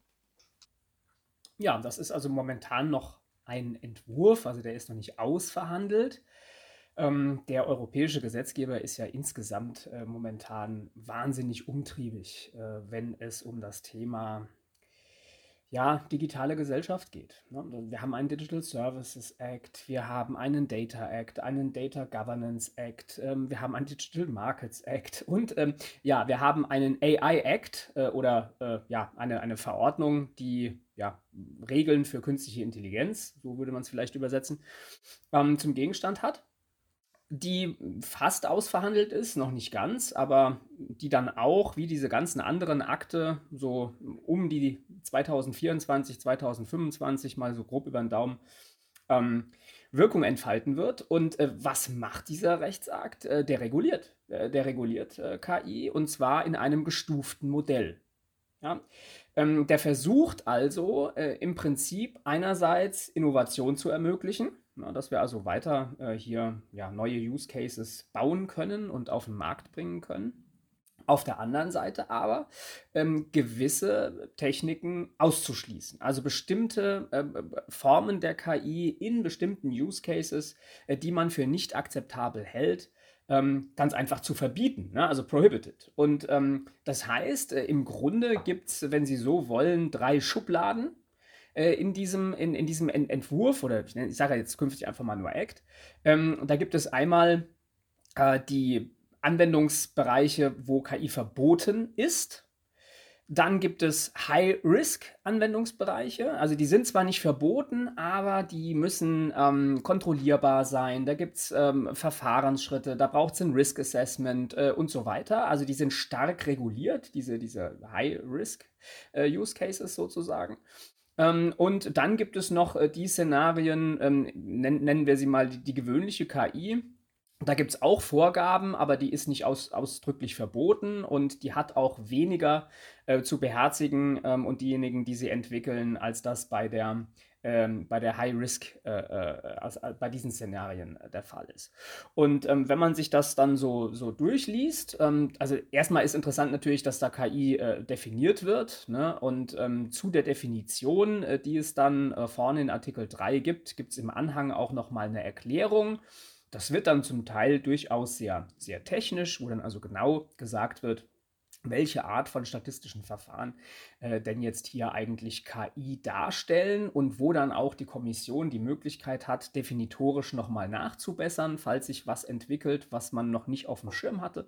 Ja, das ist also momentan noch ein Entwurf, also der ist noch nicht ausverhandelt. Ähm, der europäische Gesetzgeber ist ja insgesamt äh, momentan wahnsinnig umtriebig, äh, wenn es um das Thema ja, digitale Gesellschaft geht. Ne? Wir haben einen Digital Services Act, wir haben einen Data Act, einen Data Governance Act, ähm, wir haben einen Digital Markets Act und ähm, ja, wir haben einen AI Act äh, oder äh, ja, eine, eine Verordnung, die ja, Regeln für künstliche Intelligenz, so würde man es vielleicht übersetzen, ähm, zum Gegenstand hat die fast ausverhandelt ist, noch nicht ganz, aber die dann auch, wie diese ganzen anderen Akte, so um die 2024, 2025 mal so grob über den Daumen ähm, Wirkung entfalten wird. Und äh, was macht dieser Rechtsakt? Äh, der reguliert. Äh, der reguliert äh, KI und zwar in einem gestuften Modell. Ja? Ähm, der versucht also äh, im Prinzip einerseits Innovation zu ermöglichen na, dass wir also weiter äh, hier ja, neue Use Cases bauen können und auf den Markt bringen können. Auf der anderen Seite aber ähm, gewisse Techniken auszuschließen. Also bestimmte äh, Formen der KI in bestimmten Use Cases, äh, die man für nicht akzeptabel hält, ähm, ganz einfach zu verbieten, ne? also prohibited. Und ähm, das heißt, äh, im Grunde gibt es, wenn Sie so wollen, drei Schubladen, äh, in diesem, in, in diesem Ent Entwurf, oder ich, ich sage jetzt künftig einfach mal nur Act, ähm, da gibt es einmal äh, die Anwendungsbereiche, wo KI verboten ist. Dann gibt es High-Risk-Anwendungsbereiche. Also die sind zwar nicht verboten, aber die müssen ähm, kontrollierbar sein. Da gibt es ähm, Verfahrensschritte, da braucht es ein Risk-Assessment äh, und so weiter. Also die sind stark reguliert, diese, diese High-Risk-Use-Cases äh, sozusagen. Ähm, und dann gibt es noch äh, die Szenarien, ähm, nennen, nennen wir sie mal die, die gewöhnliche KI. Da gibt es auch Vorgaben, aber die ist nicht aus, ausdrücklich verboten und die hat auch weniger äh, zu beherzigen ähm, und diejenigen, die sie entwickeln, als das bei der ähm, bei der High Risk, äh, äh, also, bei diesen Szenarien äh, der Fall ist. Und ähm, wenn man sich das dann so, so durchliest, ähm, also erstmal ist interessant natürlich, dass da KI äh, definiert wird. Ne? Und ähm, zu der Definition, die es dann vorne in Artikel 3 gibt, gibt es im Anhang auch nochmal eine Erklärung. Das wird dann zum Teil durchaus sehr, sehr technisch, wo dann also genau gesagt wird, welche Art von statistischen Verfahren äh, denn jetzt hier eigentlich KI darstellen und wo dann auch die Kommission die Möglichkeit hat, definitorisch nochmal nachzubessern, falls sich was entwickelt, was man noch nicht auf dem Schirm hatte.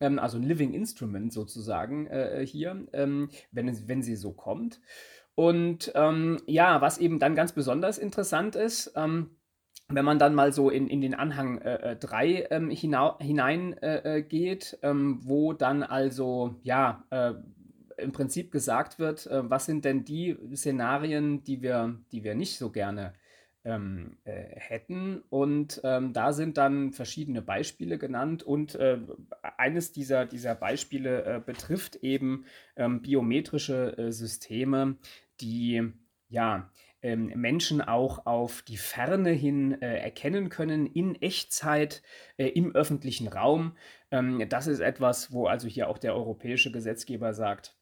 Ähm, also ein Living Instrument sozusagen äh, hier, ähm, wenn, wenn sie so kommt. Und ähm, ja, was eben dann ganz besonders interessant ist, ähm, wenn man dann mal so in, in den Anhang 3 äh, ähm, hineingeht, äh, äh ähm, wo dann also ja äh, im Prinzip gesagt wird, äh, was sind denn die Szenarien, die wir, die wir nicht so gerne ähm, äh, hätten. Und ähm, da sind dann verschiedene Beispiele genannt und äh, eines dieser, dieser Beispiele äh, betrifft eben ähm, biometrische äh, Systeme, die ja ähm, Menschen auch auf die Ferne hin äh, erkennen können in Echtzeit äh, im öffentlichen Raum. Ähm, das ist etwas, wo also hier auch der europäische Gesetzgeber sagt,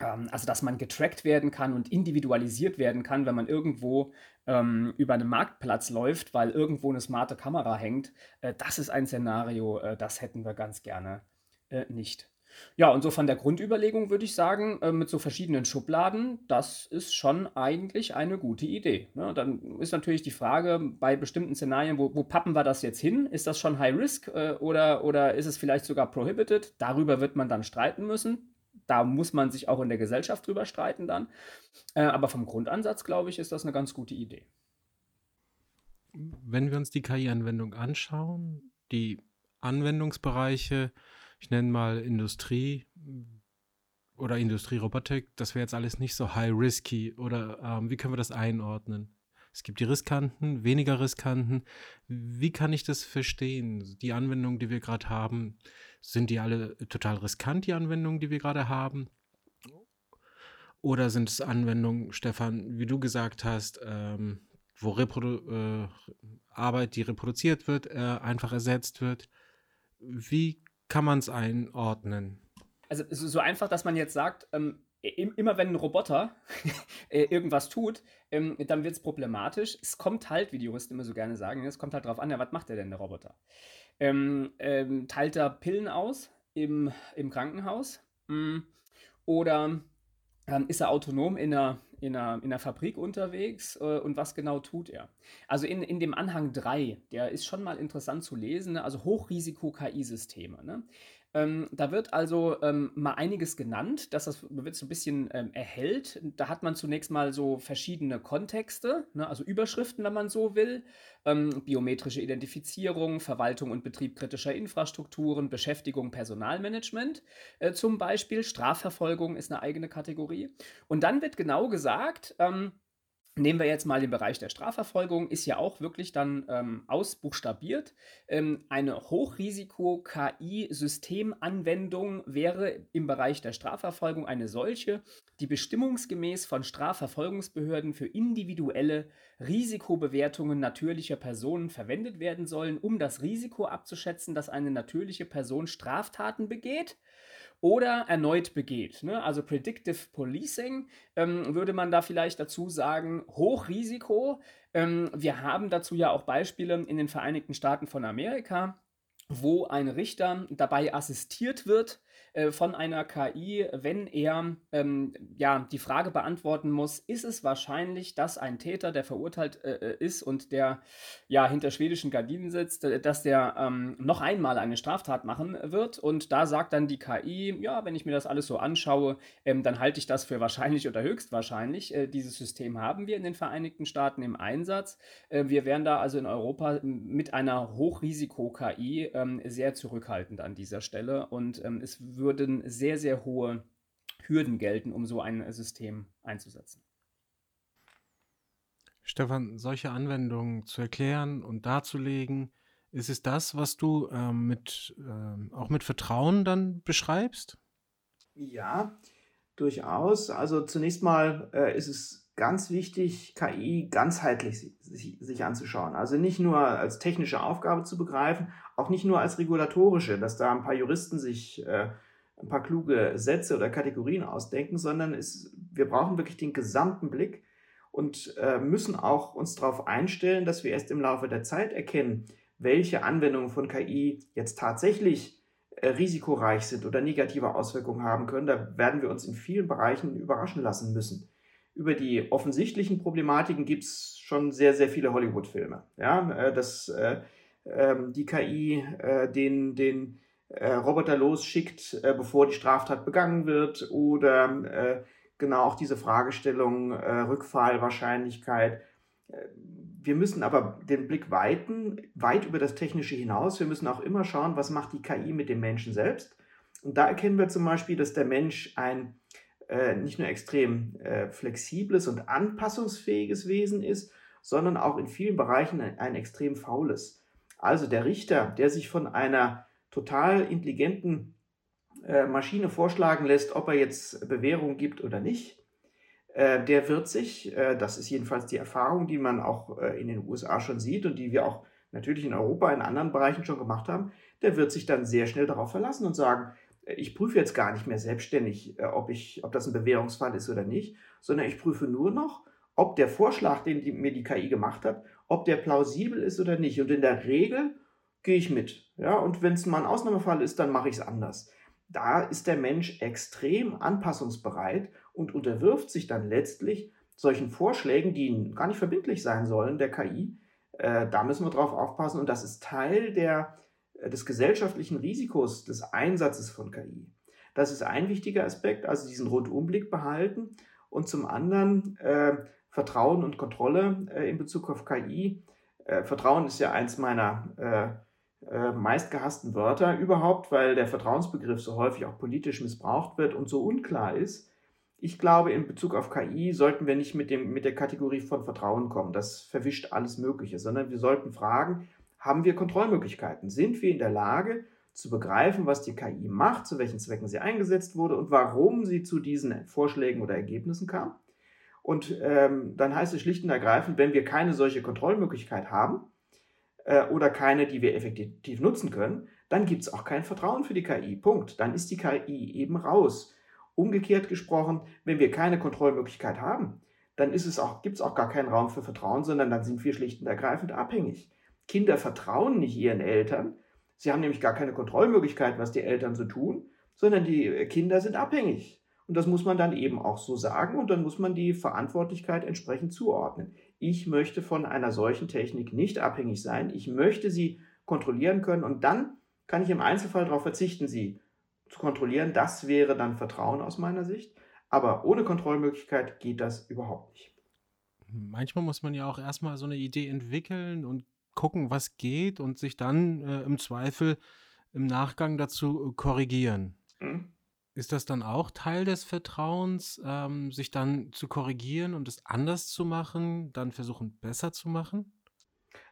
ähm, also dass man getrackt werden kann und individualisiert werden kann, wenn man irgendwo ähm, über einen Marktplatz läuft, weil irgendwo eine smarte Kamera hängt. Äh, das ist ein Szenario, äh, das hätten wir ganz gerne äh, nicht. Ja, und so von der Grundüberlegung würde ich sagen, äh, mit so verschiedenen Schubladen, das ist schon eigentlich eine gute Idee. Ne? Dann ist natürlich die Frage bei bestimmten Szenarien, wo, wo pappen wir das jetzt hin? Ist das schon High Risk äh, oder, oder ist es vielleicht sogar Prohibited? Darüber wird man dann streiten müssen. Da muss man sich auch in der Gesellschaft drüber streiten dann. Äh, aber vom Grundansatz, glaube ich, ist das eine ganz gute Idee. Wenn wir uns die KI-Anwendung anschauen, die Anwendungsbereiche, ich nenne mal Industrie oder Industrierobotik, das wäre jetzt alles nicht so high risky oder ähm, wie können wir das einordnen? Es gibt die riskanten, weniger riskanten. Wie kann ich das verstehen? Die Anwendungen, die wir gerade haben, sind die alle total riskant, die Anwendungen, die wir gerade haben? Oder sind es Anwendungen, Stefan, wie du gesagt hast, ähm, wo Reprodu äh, Arbeit, die reproduziert wird, äh, einfach ersetzt wird? Wie kann man es einordnen? Also so einfach, dass man jetzt sagt, ähm, immer wenn ein Roboter [laughs] äh, irgendwas tut, ähm, dann wird es problematisch. Es kommt halt, wie die Juristen immer so gerne sagen, es kommt halt darauf an, ja, was macht der denn, der Roboter? Ähm, ähm, teilt er Pillen aus im, im Krankenhaus? Mhm. Oder ähm, ist er autonom in einer, in einer, in einer Fabrik unterwegs äh, und was genau tut er? Also in, in dem Anhang 3, der ist schon mal interessant zu lesen, ne? also Hochrisiko-KI-Systeme. Ne? Ähm, da wird also ähm, mal einiges genannt, dass das wird so ein bisschen ähm, erhellt. Da hat man zunächst mal so verschiedene Kontexte, ne, also Überschriften, wenn man so will. Ähm, biometrische Identifizierung, Verwaltung und Betrieb kritischer Infrastrukturen, Beschäftigung, Personalmanagement äh, zum Beispiel. Strafverfolgung ist eine eigene Kategorie. Und dann wird genau gesagt, ähm, Nehmen wir jetzt mal den Bereich der Strafverfolgung, ist ja auch wirklich dann ähm, ausbuchstabiert. Ähm, eine Hochrisiko-KI-Systemanwendung wäre im Bereich der Strafverfolgung eine solche, die bestimmungsgemäß von Strafverfolgungsbehörden für individuelle Risikobewertungen natürlicher Personen verwendet werden sollen, um das Risiko abzuschätzen, dass eine natürliche Person Straftaten begeht oder erneut begeht. Ne? Also Predictive Policing ähm, würde man da vielleicht dazu sagen, Hochrisiko. Ähm, wir haben dazu ja auch Beispiele in den Vereinigten Staaten von Amerika, wo ein Richter dabei assistiert wird, äh, von einer KI, wenn er ähm, ja, die Frage beantworten muss, ist es wahrscheinlich, dass ein Täter, der verurteilt äh, äh, ist und der ja hinter schwedischen Gardinen sitzt, äh, dass der ähm, noch einmal eine Straftat machen wird. Und da sagt dann die KI, ja, wenn ich mir das alles so anschaue, ähm, dann halte ich das für wahrscheinlich oder höchstwahrscheinlich. Äh, dieses System haben wir in den Vereinigten Staaten im Einsatz. Äh, wir wären da also in Europa mit einer Hochrisiko-KI ähm, sehr zurückhaltend an dieser Stelle und ähm, es würde würden sehr, sehr hohe Hürden gelten, um so ein System einzusetzen. Stefan, solche Anwendungen zu erklären und darzulegen, ist es das, was du ähm, mit, ähm, auch mit Vertrauen dann beschreibst? Ja, durchaus. Also zunächst mal äh, ist es ganz wichtig, KI ganzheitlich sich, sich, anzuschauen. Also nicht nur als technische Aufgabe zu begreifen, auch nicht nur als regulatorische, dass da ein paar Juristen sich äh, ein paar kluge Sätze oder Kategorien ausdenken, sondern es, wir brauchen wirklich den gesamten Blick und äh, müssen auch uns darauf einstellen, dass wir erst im Laufe der Zeit erkennen, welche Anwendungen von KI jetzt tatsächlich äh, risikoreich sind oder negative Auswirkungen haben können. Da werden wir uns in vielen Bereichen überraschen lassen müssen. Über die offensichtlichen Problematiken gibt es schon sehr, sehr viele Hollywood-Filme. Ja, äh, dass äh, ähm, die KI äh, den, den äh, Roboter losschickt, äh, bevor die Straftat begangen wird oder äh, genau auch diese Fragestellung Rückfallwahrscheinlichkeit. Wir müssen aber den Blick weiten, weit über das Technische hinaus. Wir müssen auch immer schauen, was macht die KI mit dem Menschen selbst. Und da erkennen wir zum Beispiel, dass der Mensch ein äh, nicht nur extrem äh, flexibles und anpassungsfähiges Wesen ist, sondern auch in vielen Bereichen ein, ein extrem faules. Also der Richter, der sich von einer total intelligenten äh, Maschine vorschlagen lässt, ob er jetzt Bewährung gibt oder nicht, äh, der wird sich, äh, das ist jedenfalls die Erfahrung, die man auch äh, in den USA schon sieht und die wir auch natürlich in Europa in anderen Bereichen schon gemacht haben, der wird sich dann sehr schnell darauf verlassen und sagen, ich prüfe jetzt gar nicht mehr selbstständig, ob, ich, ob das ein Bewährungsfall ist oder nicht, sondern ich prüfe nur noch, ob der Vorschlag, den die, mir die KI gemacht hat, ob der plausibel ist oder nicht. Und in der Regel gehe ich mit. Ja, und wenn es mal ein Ausnahmefall ist, dann mache ich es anders. Da ist der Mensch extrem anpassungsbereit und unterwirft sich dann letztlich solchen Vorschlägen, die gar nicht verbindlich sein sollen, der KI. Äh, da müssen wir drauf aufpassen und das ist Teil der, äh, des gesellschaftlichen Risikos des Einsatzes von KI. Das ist ein wichtiger Aspekt, also diesen Rundumblick behalten und zum anderen äh, Vertrauen und Kontrolle äh, in Bezug auf KI. Äh, Vertrauen ist ja eins meiner äh, äh, meistgehassten Wörter überhaupt, weil der Vertrauensbegriff so häufig auch politisch missbraucht wird und so unklar ist. Ich glaube, in Bezug auf KI sollten wir nicht mit, dem, mit der Kategorie von Vertrauen kommen. Das verwischt alles Mögliche, sondern wir sollten fragen, haben wir Kontrollmöglichkeiten? Sind wir in der Lage zu begreifen, was die KI macht, zu welchen Zwecken sie eingesetzt wurde und warum sie zu diesen Vorschlägen oder Ergebnissen kam? Und ähm, dann heißt es schlicht und ergreifend, wenn wir keine solche Kontrollmöglichkeit haben äh, oder keine, die wir effektiv nutzen können, dann gibt es auch kein Vertrauen für die KI. Punkt. Dann ist die KI eben raus. Umgekehrt gesprochen, wenn wir keine Kontrollmöglichkeit haben, dann gibt es auch, auch gar keinen Raum für Vertrauen, sondern dann sind wir schlicht und ergreifend abhängig. Kinder vertrauen nicht ihren Eltern. Sie haben nämlich gar keine Kontrollmöglichkeit, was die Eltern so tun, sondern die Kinder sind abhängig. Und das muss man dann eben auch so sagen und dann muss man die Verantwortlichkeit entsprechend zuordnen. Ich möchte von einer solchen Technik nicht abhängig sein. Ich möchte sie kontrollieren können und dann kann ich im Einzelfall darauf verzichten, sie zu kontrollieren. Das wäre dann Vertrauen aus meiner Sicht. Aber ohne Kontrollmöglichkeit geht das überhaupt nicht. Manchmal muss man ja auch erstmal so eine Idee entwickeln und gucken, was geht und sich dann äh, im Zweifel im Nachgang dazu korrigieren. Mhm. Ist das dann auch Teil des Vertrauens, ähm, sich dann zu korrigieren und es anders zu machen, dann versuchen besser zu machen?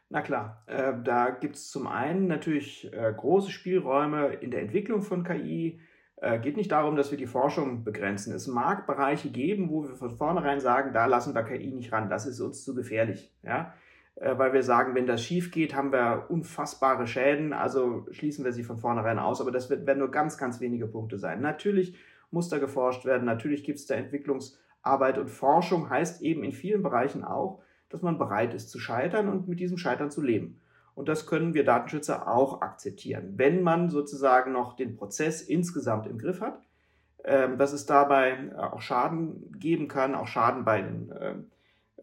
Na klar, äh, da gibt es zum einen natürlich äh, große Spielräume in der Entwicklung von KI. Äh, geht nicht darum, dass wir die Forschung begrenzen. Es mag Bereiche geben, wo wir von vornherein sagen, da lassen wir KI nicht ran, das ist uns zu gefährlich. Ja? Äh, weil wir sagen, wenn das schief geht, haben wir unfassbare Schäden, also schließen wir sie von vornherein aus. Aber das wird, werden nur ganz, ganz wenige Punkte sein. Natürlich muss da geforscht werden, natürlich gibt es da Entwicklungsarbeit und Forschung heißt eben in vielen Bereichen auch, dass man bereit ist zu scheitern und mit diesem Scheitern zu leben. Und das können wir Datenschützer auch akzeptieren, wenn man sozusagen noch den Prozess insgesamt im Griff hat, ähm, dass es dabei auch Schaden geben kann, auch Schaden bei den ähm, äh,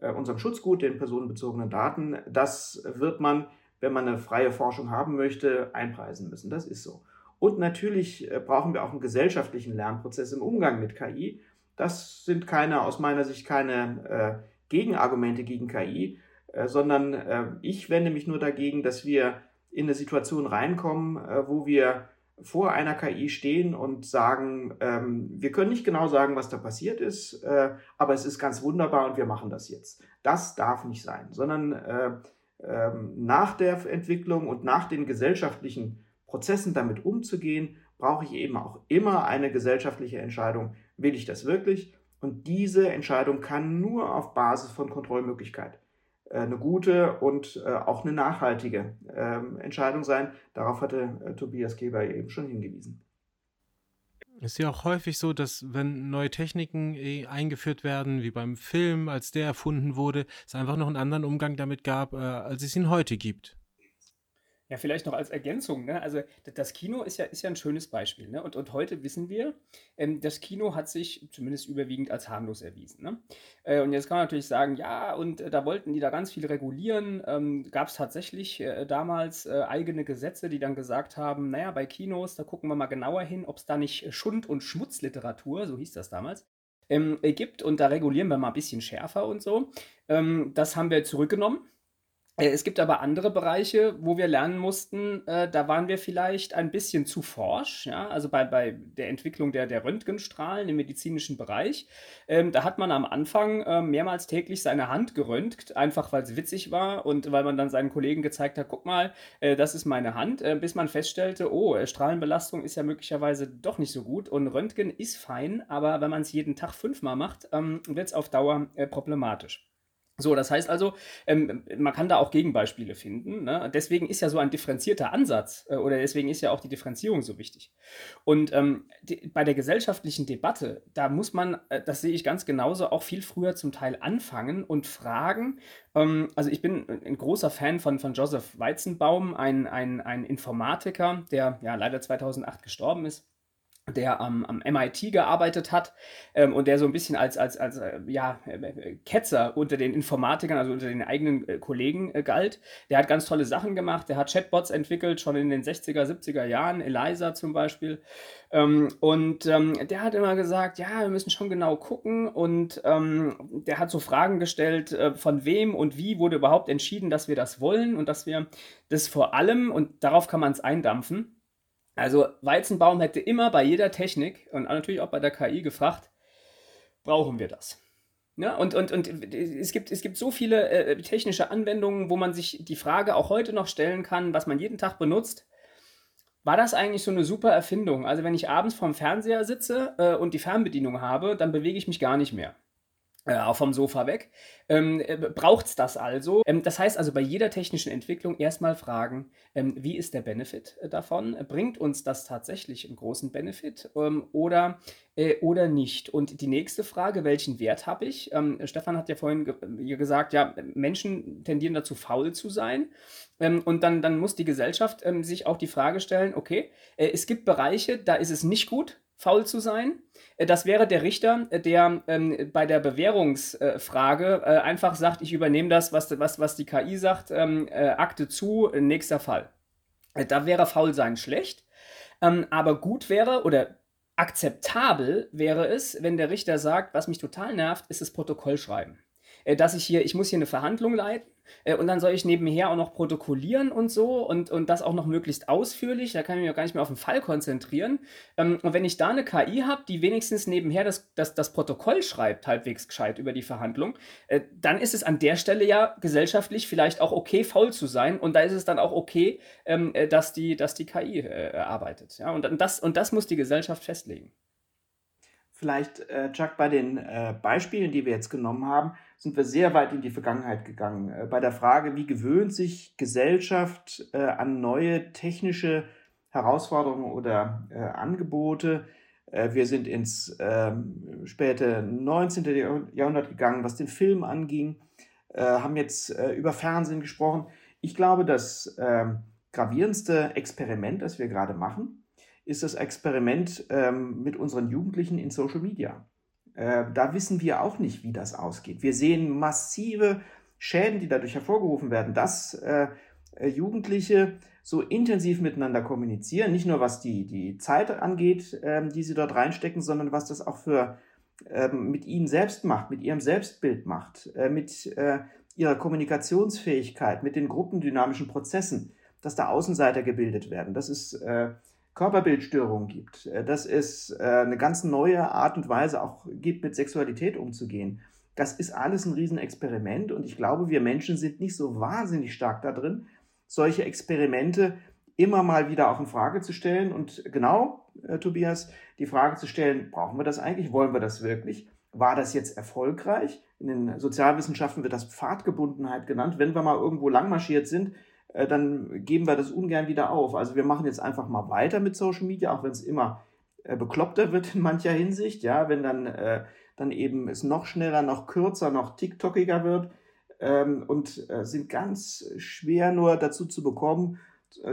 unserem Schutzgut, den personenbezogenen Daten, das wird man, wenn man eine freie Forschung haben möchte, einpreisen müssen. Das ist so. Und natürlich äh, brauchen wir auch einen gesellschaftlichen Lernprozess im Umgang mit KI. Das sind keine, aus meiner Sicht keine äh, Gegenargumente gegen KI, äh, sondern äh, ich wende mich nur dagegen, dass wir in eine Situation reinkommen, äh, wo wir vor einer KI stehen und sagen, ähm, wir können nicht genau sagen, was da passiert ist, äh, aber es ist ganz wunderbar und wir machen das jetzt. Das darf nicht sein, sondern äh, äh, nach der Entwicklung und nach den gesellschaftlichen Prozessen damit umzugehen, brauche ich eben auch immer eine gesellschaftliche Entscheidung. Will ich das wirklich? Und diese Entscheidung kann nur auf Basis von Kontrollmöglichkeit eine gute und äh, auch eine nachhaltige ähm, Entscheidung sein. Darauf hatte äh, Tobias Geber eben schon hingewiesen. Es ist ja auch häufig so, dass wenn neue Techniken eingeführt werden, wie beim Film, als der erfunden wurde, es einfach noch einen anderen Umgang damit gab, als es ihn heute gibt. Ja, vielleicht noch als Ergänzung. Ne? Also das Kino ist ja, ist ja ein schönes Beispiel. Ne? Und, und heute wissen wir, ähm, das Kino hat sich zumindest überwiegend als harmlos erwiesen. Ne? Äh, und jetzt kann man natürlich sagen, ja, und äh, da wollten die da ganz viel regulieren. Ähm, Gab es tatsächlich äh, damals äh, eigene Gesetze, die dann gesagt haben, naja, bei Kinos, da gucken wir mal genauer hin, ob es da nicht Schund- und Schmutzliteratur, so hieß das damals, ähm, gibt und da regulieren wir mal ein bisschen schärfer und so. Ähm, das haben wir zurückgenommen. Äh, es gibt aber andere Bereiche, wo wir lernen mussten, äh, da waren wir vielleicht ein bisschen zu forsch, ja, also bei, bei der Entwicklung der, der Röntgenstrahlen im medizinischen Bereich. Ähm, da hat man am Anfang äh, mehrmals täglich seine Hand geröntgt, einfach weil es witzig war und weil man dann seinen Kollegen gezeigt hat, guck mal, äh, das ist meine Hand, äh, bis man feststellte, oh, äh, Strahlenbelastung ist ja möglicherweise doch nicht so gut und Röntgen ist fein, aber wenn man es jeden Tag fünfmal macht, ähm, wird es auf Dauer problematisch. So, das heißt also, ähm, man kann da auch Gegenbeispiele finden. Ne? Deswegen ist ja so ein differenzierter Ansatz äh, oder deswegen ist ja auch die Differenzierung so wichtig. Und ähm, die, bei der gesellschaftlichen Debatte, da muss man, äh, das sehe ich ganz genauso, auch viel früher zum Teil anfangen und fragen. Ähm, also ich bin ein großer Fan von, von Joseph Weizenbaum, ein, ein, ein Informatiker, der ja leider 2008 gestorben ist der am, am MIT gearbeitet hat ähm, und der so ein bisschen als, als, als äh, ja, äh, Ketzer unter den Informatikern, also unter den eigenen äh, Kollegen äh, galt. Der hat ganz tolle Sachen gemacht, der hat Chatbots entwickelt, schon in den 60er, 70er Jahren, Eliza zum Beispiel. Ähm, und ähm, der hat immer gesagt, ja, wir müssen schon genau gucken und ähm, der hat so Fragen gestellt, äh, von wem und wie wurde überhaupt entschieden, dass wir das wollen und dass wir das vor allem, und darauf kann man es eindampfen, also Weizenbaum hätte immer bei jeder Technik und natürlich auch bei der KI gefragt, brauchen wir das? Ja, und, und, und es, gibt, es gibt so viele äh, technische Anwendungen, wo man sich die Frage auch heute noch stellen kann, was man jeden Tag benutzt. War das eigentlich so eine super Erfindung? Also wenn ich abends vorm Fernseher sitze äh, und die Fernbedienung habe, dann bewege ich mich gar nicht mehr äh, vom Sofa weg. Ähm, äh, Braucht es das also? Ähm, das heißt also bei jeder technischen Entwicklung erstmal fragen, ähm, wie ist der Benefit äh, davon? Bringt uns das tatsächlich einen großen Benefit ähm, oder, äh, oder nicht? Und die nächste Frage, welchen Wert habe ich? Ähm, Stefan hat ja vorhin ge gesagt, ja, Menschen tendieren dazu, faul zu sein. Ähm, und dann, dann muss die Gesellschaft sich auch die Frage stellen, okay, äh, es gibt Bereiche, da ist es nicht gut, faul zu sein. Äh, das wäre der Richter, äh, der ähm, bei der Bewährungsfrage äh, einfach sagt, ich übernehme das, was, was, was die KI sagt, ähm, äh, Akte zu, nächster Fall. Äh, da wäre Faulsein schlecht. Ähm, aber gut wäre oder akzeptabel wäre es, wenn der Richter sagt, was mich total nervt, ist das Protokoll schreiben. Äh, dass ich hier, ich muss hier eine Verhandlung leiten äh, und dann soll ich nebenher auch noch protokollieren und so und, und das auch noch möglichst ausführlich. Da kann ich mich auch gar nicht mehr auf den Fall konzentrieren. Ähm, und wenn ich da eine KI habe, die wenigstens nebenher das, das, das Protokoll schreibt, halbwegs gescheit über die Verhandlung, äh, dann ist es an der Stelle ja gesellschaftlich vielleicht auch okay, faul zu sein. Und da ist es dann auch okay, ähm, dass, die, dass die KI äh, arbeitet. Und, das, und das muss die Gesellschaft festlegen. Vielleicht, äh, Chuck, bei den äh, Beispielen, die wir jetzt genommen haben, sind wir sehr weit in die Vergangenheit gegangen. Äh, bei der Frage, wie gewöhnt sich Gesellschaft äh, an neue technische Herausforderungen oder äh, Angebote. Äh, wir sind ins ähm, späte 19. Jahrhundert gegangen, was den Film anging, haben jetzt über Fernsehen gesprochen. Ich glaube, das ähm, gravierendste Experiment, das wir gerade machen, ist das Experiment ähm, mit unseren Jugendlichen in Social Media. Äh, da wissen wir auch nicht, wie das ausgeht. Wir sehen massive Schäden, die dadurch hervorgerufen werden, dass äh, äh Jugendliche so intensiv miteinander kommunizieren, nicht nur was die, die Zeit angeht, ähm, die sie dort reinstecken, sondern was das auch für ähm, mit ihnen selbst macht, mit ihrem Selbstbild macht, äh, mit äh, ihrer Kommunikationsfähigkeit, mit den gruppendynamischen Prozessen, dass da Außenseiter gebildet werden. Das ist äh, Körperbildstörungen gibt, äh, dass es äh, eine ganz neue Art und Weise auch gibt, mit Sexualität umzugehen. Das ist alles ein Riesenexperiment und ich glaube, wir Menschen sind nicht so wahnsinnig stark da drin, solche Experimente immer mal wieder auch in Frage zu stellen und genau, äh, Tobias, die Frage zu stellen, brauchen wir das eigentlich? Wollen wir das wirklich? War das jetzt erfolgreich? In den Sozialwissenschaften wird das Pfadgebundenheit genannt. Wenn wir mal irgendwo langmarschiert sind, äh, dann geben wir das ungern wieder auf. Also wir machen jetzt einfach mal weiter mit Social Media, auch wenn es immer äh, bekloppter wird in mancher Hinsicht, ja, wenn dann, äh, dann eben es noch schneller, noch kürzer, noch TikTokiger wird ähm, und sind ganz schwer nur dazu zu bekommen,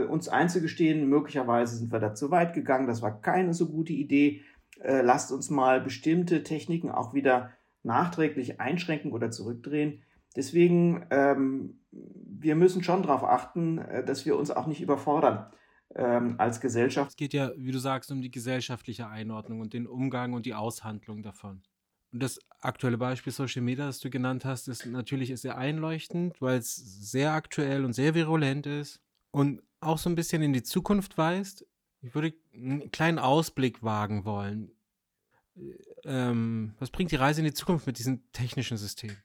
uns einzugestehen, möglicherweise sind wir da zu weit gegangen, das war keine so gute Idee. Lasst uns mal bestimmte Techniken auch wieder nachträglich einschränken oder zurückdrehen. Deswegen ähm, wir müssen schon darauf achten, äh, dass wir uns auch nicht überfordern ähm, als Gesellschaft. Es geht ja, wie du sagst, um die gesellschaftliche Einordnung und den Umgang und die Aushandlung davon. das aktuelle Beispiel Social Media, das du genannt hast, ist natürlich sehr einleuchtend, weil es sehr aktuell und sehr virulent ist und auch so ein bisschen in die Zukunft weist. Ich würde einen kleinen Ausblick wagen wollen. Ähm, was bringt die Reise in die Zukunft mit diesem technischen System?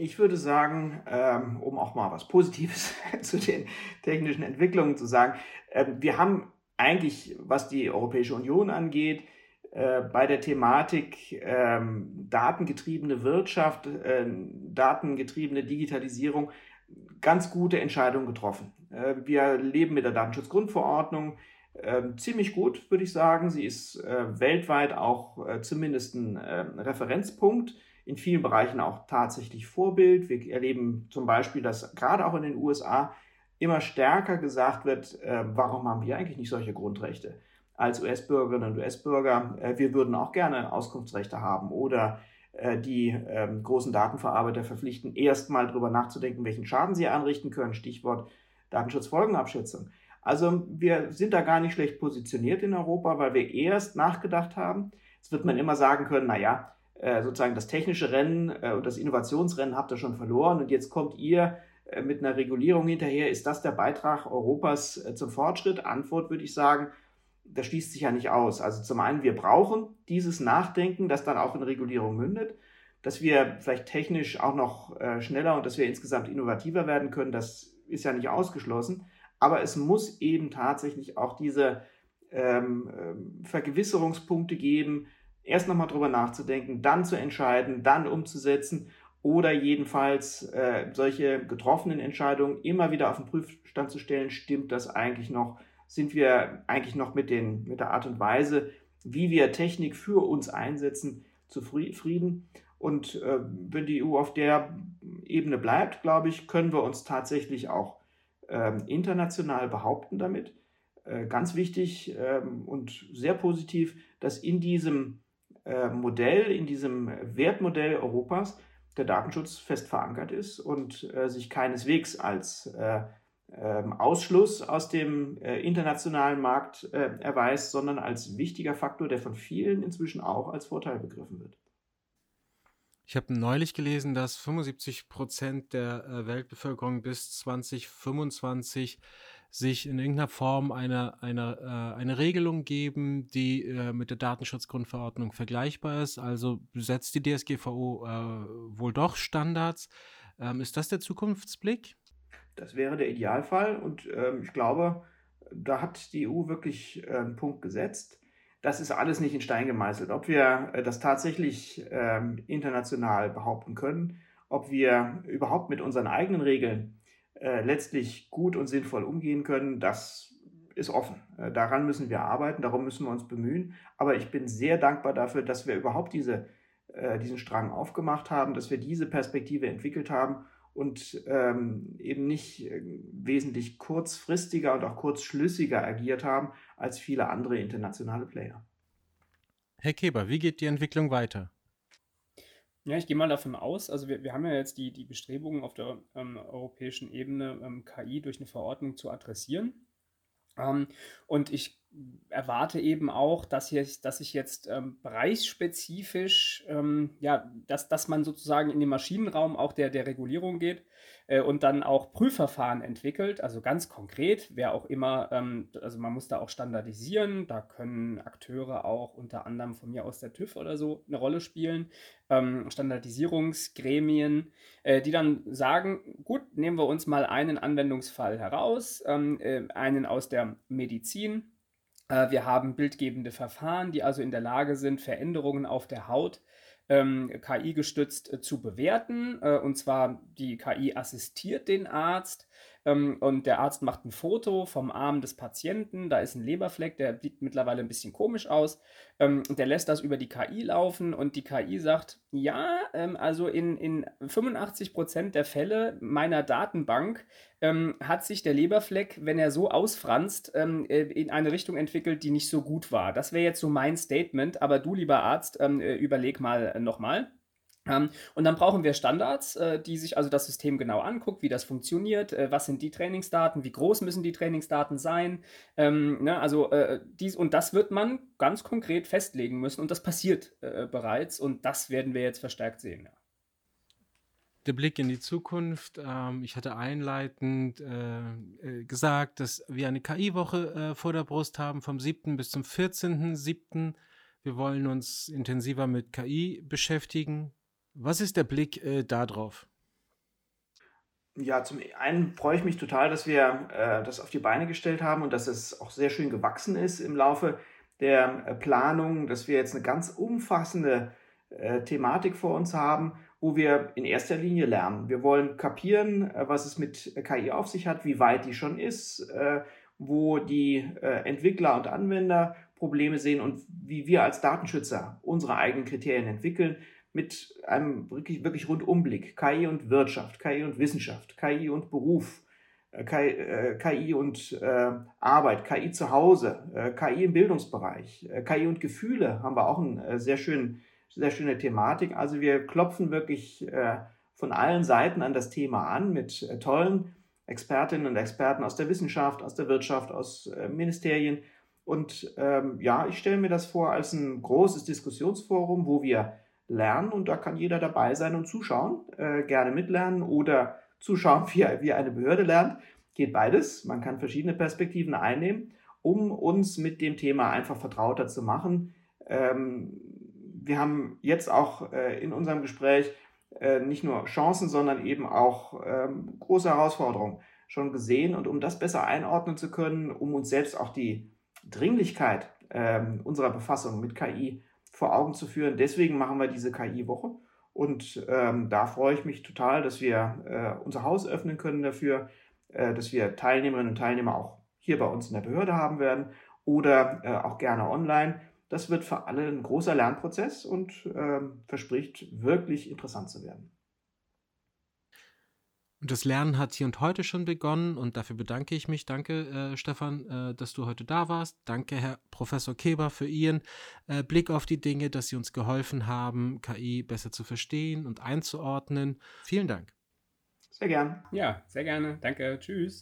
Ich würde sagen, ähm, um auch mal was Positives [laughs] zu den technischen Entwicklungen zu sagen, ähm, wir haben eigentlich, was die Europäische Union angeht, äh, bei der Thematik ähm, datengetriebene Wirtschaft, äh, datengetriebene Digitalisierung ganz gute Entscheidungen getroffen. Äh, wir leben mit der Datenschutzgrundverordnung ziemlich gut, würde ich sagen. Sie ist weltweit auch zumindest ein Referenzpunkt, in vielen Bereichen auch tatsächlich Vorbild. Wir erleben zum Beispiel, dass gerade auch in den USA immer stärker gesagt wird, warum haben wir eigentlich nicht solche Grundrechte? als US-Bürgerinnen und US-Bürger, äh, wir würden auch gerne Auskunftsrechte haben oder äh, die ähm, großen Datenverarbeiter verpflichten, erstmal darüber nachzudenken, welchen Schaden sie anrichten können. Stichwort Datenschutzfolgenabschätzung. Also wir sind da gar nicht schlecht positioniert in Europa, weil wir erst nachgedacht haben. Jetzt wird man immer sagen können, naja, äh, sozusagen das technische Rennen und das Innovationsrennen habt ihr schon verloren und jetzt kommt ihr mit einer Regulierung hinterher. Ist das der Beitrag Europas zum Fortschritt? Antwort würde ich sagen, das schließt sich ja nicht aus. Also zum einen, wir brauchen dieses Nachdenken, das dann auch in Regulierung mündet, dass wir vielleicht technisch auch noch äh, schneller und dass wir insgesamt innovativer werden können, das ist ja nicht ausgeschlossen. Aber es muss eben tatsächlich auch diese ähm, ähm Vergewisserungspunkte geben, erst nochmal drüber nachzudenken, dann zu entscheiden, dann umzusetzen oder jedenfalls äh, solche getroffenen Entscheidungen immer wieder auf den Prüfstand zu stellen, stimmt das eigentlich noch sind wir eigentlich noch mit, den, mit der Art und Weise, wie wir Technik für uns einsetzen, zufrieden. Und äh, wenn die EU auf der Ebene bleibt, glaube ich, können wir uns tatsächlich auch äh, international behaupten damit. Äh, ganz wichtig ähm, und sehr positiv, dass in diesem äh, Modell, in diesem Wertmodell Europas der Datenschutz fest verankert ist und äh, sich keineswegs als äh, ähm, Ausschluss aus dem äh, internationalen Markt äh, erweist, sondern als wichtiger Faktor, der von vielen inzwischen auch als Vorteil begriffen wird. Ich habe neulich gelesen, dass 75 Prozent der Weltbevölkerung bis 2025 sich in irgendeiner Form eine, eine, äh, eine Regelung geben, die äh, mit der Datenschutzgrundverordnung vergleichbar ist. Also setzt die DSGVO äh, wohl doch Standards. Ähm, ist das der Zukunftsblick? Das wäre der Idealfall und ähm, ich glaube, da hat die EU wirklich einen Punkt gesetzt. Das ist alles nicht in Stein gemeißelt. Ob wir das tatsächlich ähm, international behaupten können, ob wir überhaupt mit unseren eigenen Regeln äh, letztlich gut und sinnvoll umgehen können, das ist offen. Äh, daran müssen wir arbeiten, darum müssen wir uns bemühen. Aber ich bin sehr dankbar dafür, dass wir überhaupt diese, äh, diesen Strang aufgemacht haben, dass wir diese Perspektive entwickelt haben und ähm, eben nicht wesentlich kurzfristiger und auch kurzschlüssiger agiert haben als viele andere internationale Player. Herr Keber, wie geht die Entwicklung weiter? Ja, ich gehe mal davon aus, also wir, wir haben ja jetzt die, die Bestrebungen auf der ähm, europäischen Ebene, ähm, KI durch eine Verordnung zu adressieren. Ähm, und ich erwarte eben auch, dass, hier, dass ich jetzt ähm, bereichsspezifisch, ähm, ja, dass, dass man sozusagen in den Maschinenraum auch der, der Regulierung geht äh, und dann auch Prüfverfahren entwickelt. Also ganz konkret, wer auch immer, ähm, also man muss da auch standardisieren. Da können Akteure auch unter anderem von mir aus der TÜV oder so eine Rolle spielen. Ähm, Standardisierungsgremien, äh, die dann sagen, gut, nehmen wir uns mal einen Anwendungsfall heraus, ähm, äh, einen aus der Medizin äh, wir haben bildgebende Verfahren, die also in der Lage sind, Veränderungen auf der Haut ähm, KI-gestützt äh, zu bewerten. Äh, und zwar die KI assistiert den Arzt und der Arzt macht ein Foto vom Arm des Patienten. Da ist ein Leberfleck, der sieht mittlerweile ein bisschen komisch aus. Ähm, der lässt das über die KI laufen und die KI sagt, ja, ähm, also in, in 85 Prozent der Fälle meiner Datenbank ähm, hat sich der Leberfleck, wenn er so ausfranst, ähm, äh, in eine Richtung entwickelt, die nicht so gut war. Das wäre jetzt so mein Statement, aber du, lieber Arzt, ähm, äh, überleg mal äh, nochmal. Ähm, und dann brauchen wir Standards, äh, die sich also das System genau anguckt, wie das funktioniert, äh, was sind die Trainingsdaten, wie groß müssen die Trainingsdaten sein. Ähm, ne, also äh, dies und das wird man ganz konkret festlegen müssen und das passiert bereits und das werden wir jetzt verstärkt sehen. Der Blick in die Zukunft. Ähm, ich hatte einleitend gesagt, dass wir eine KI-Woche vor der Brust haben, vom 7. bis zum 14.7. Wir wollen uns intensiver mit KI beschäftigen. Was ist der Blick äh, darauf? Ja, zum einen freue ich mich total, dass wir äh, das auf die Beine gestellt haben und dass es auch sehr schön gewachsen ist im Laufe der äh, Planung, dass wir jetzt eine ganz umfassende äh, Thematik vor uns haben, wo wir in erster Linie lernen. Wir wollen kapieren, äh, was es mit KI auf sich hat, wie weit die schon ist, äh, wo die Entwickler und Anwender Probleme sehen und wie wir als Datenschützer unsere eigenen Kriterien entwickeln mit einem wirklich, wirklich Rundumblick. KI und Wirtschaft, KI und Wissenschaft, KI und Beruf, KI, äh, KI und äh, Arbeit, KI zu Hause, äh, KI im Bildungsbereich, äh, KI und Gefühle haben wir auch eine äh, sehr, schön, sehr schöne Thematik. Also wir klopfen wirklich äh, von allen Seiten an das Thema an mit tollen Expertinnen und Experten aus der Wissenschaft, aus der Wirtschaft, aus Ministerien. Und ähm, ja, ich stelle mir das vor als ein großes Diskussionsforum, wo wir lernen und da kann jeder dabei sein und zuschauen, äh, gerne mitlernen oder zuschauen, [laughs] wie, wie eine Behörde lernt. Geht beides. Man kann verschiedene Perspektiven einnehmen, um uns mit dem Thema einfach vertrauter zu machen. Ähm, wir haben jetzt auch äh, in unserem Gespräch äh, nicht nur Chancen, sondern eben auch ähm, große Herausforderungen schon gesehen. Und um das besser einordnen zu können, um uns selbst auch die Dringlichkeit ähm, unserer Befassung mit KI vor Augen zu führen. Deswegen machen wir diese KI-Woche. Und ähm, da freue ich mich total, dass wir äh, unser Haus öffnen können dafür, äh, dass wir Teilnehmerinnen und Teilnehmer auch hier bei uns in der Behörde haben werden oder äh, auch gerne online. Das wird für alle ein großer Lernprozess und ähm, verspricht wirklich interessant zu werden. Und das Lernen hat hier und heute schon begonnen und dafür bedanke ich mich. Danke, äh, Stefan, äh, dass du heute da warst. Danke, Herr Professor Keber, für Ihren äh, Blick auf die Dinge, dass Sie uns geholfen haben, KI besser zu verstehen und einzuordnen. Vielen Dank. Sehr gern. Ja, sehr gerne. Danke. Tschüss.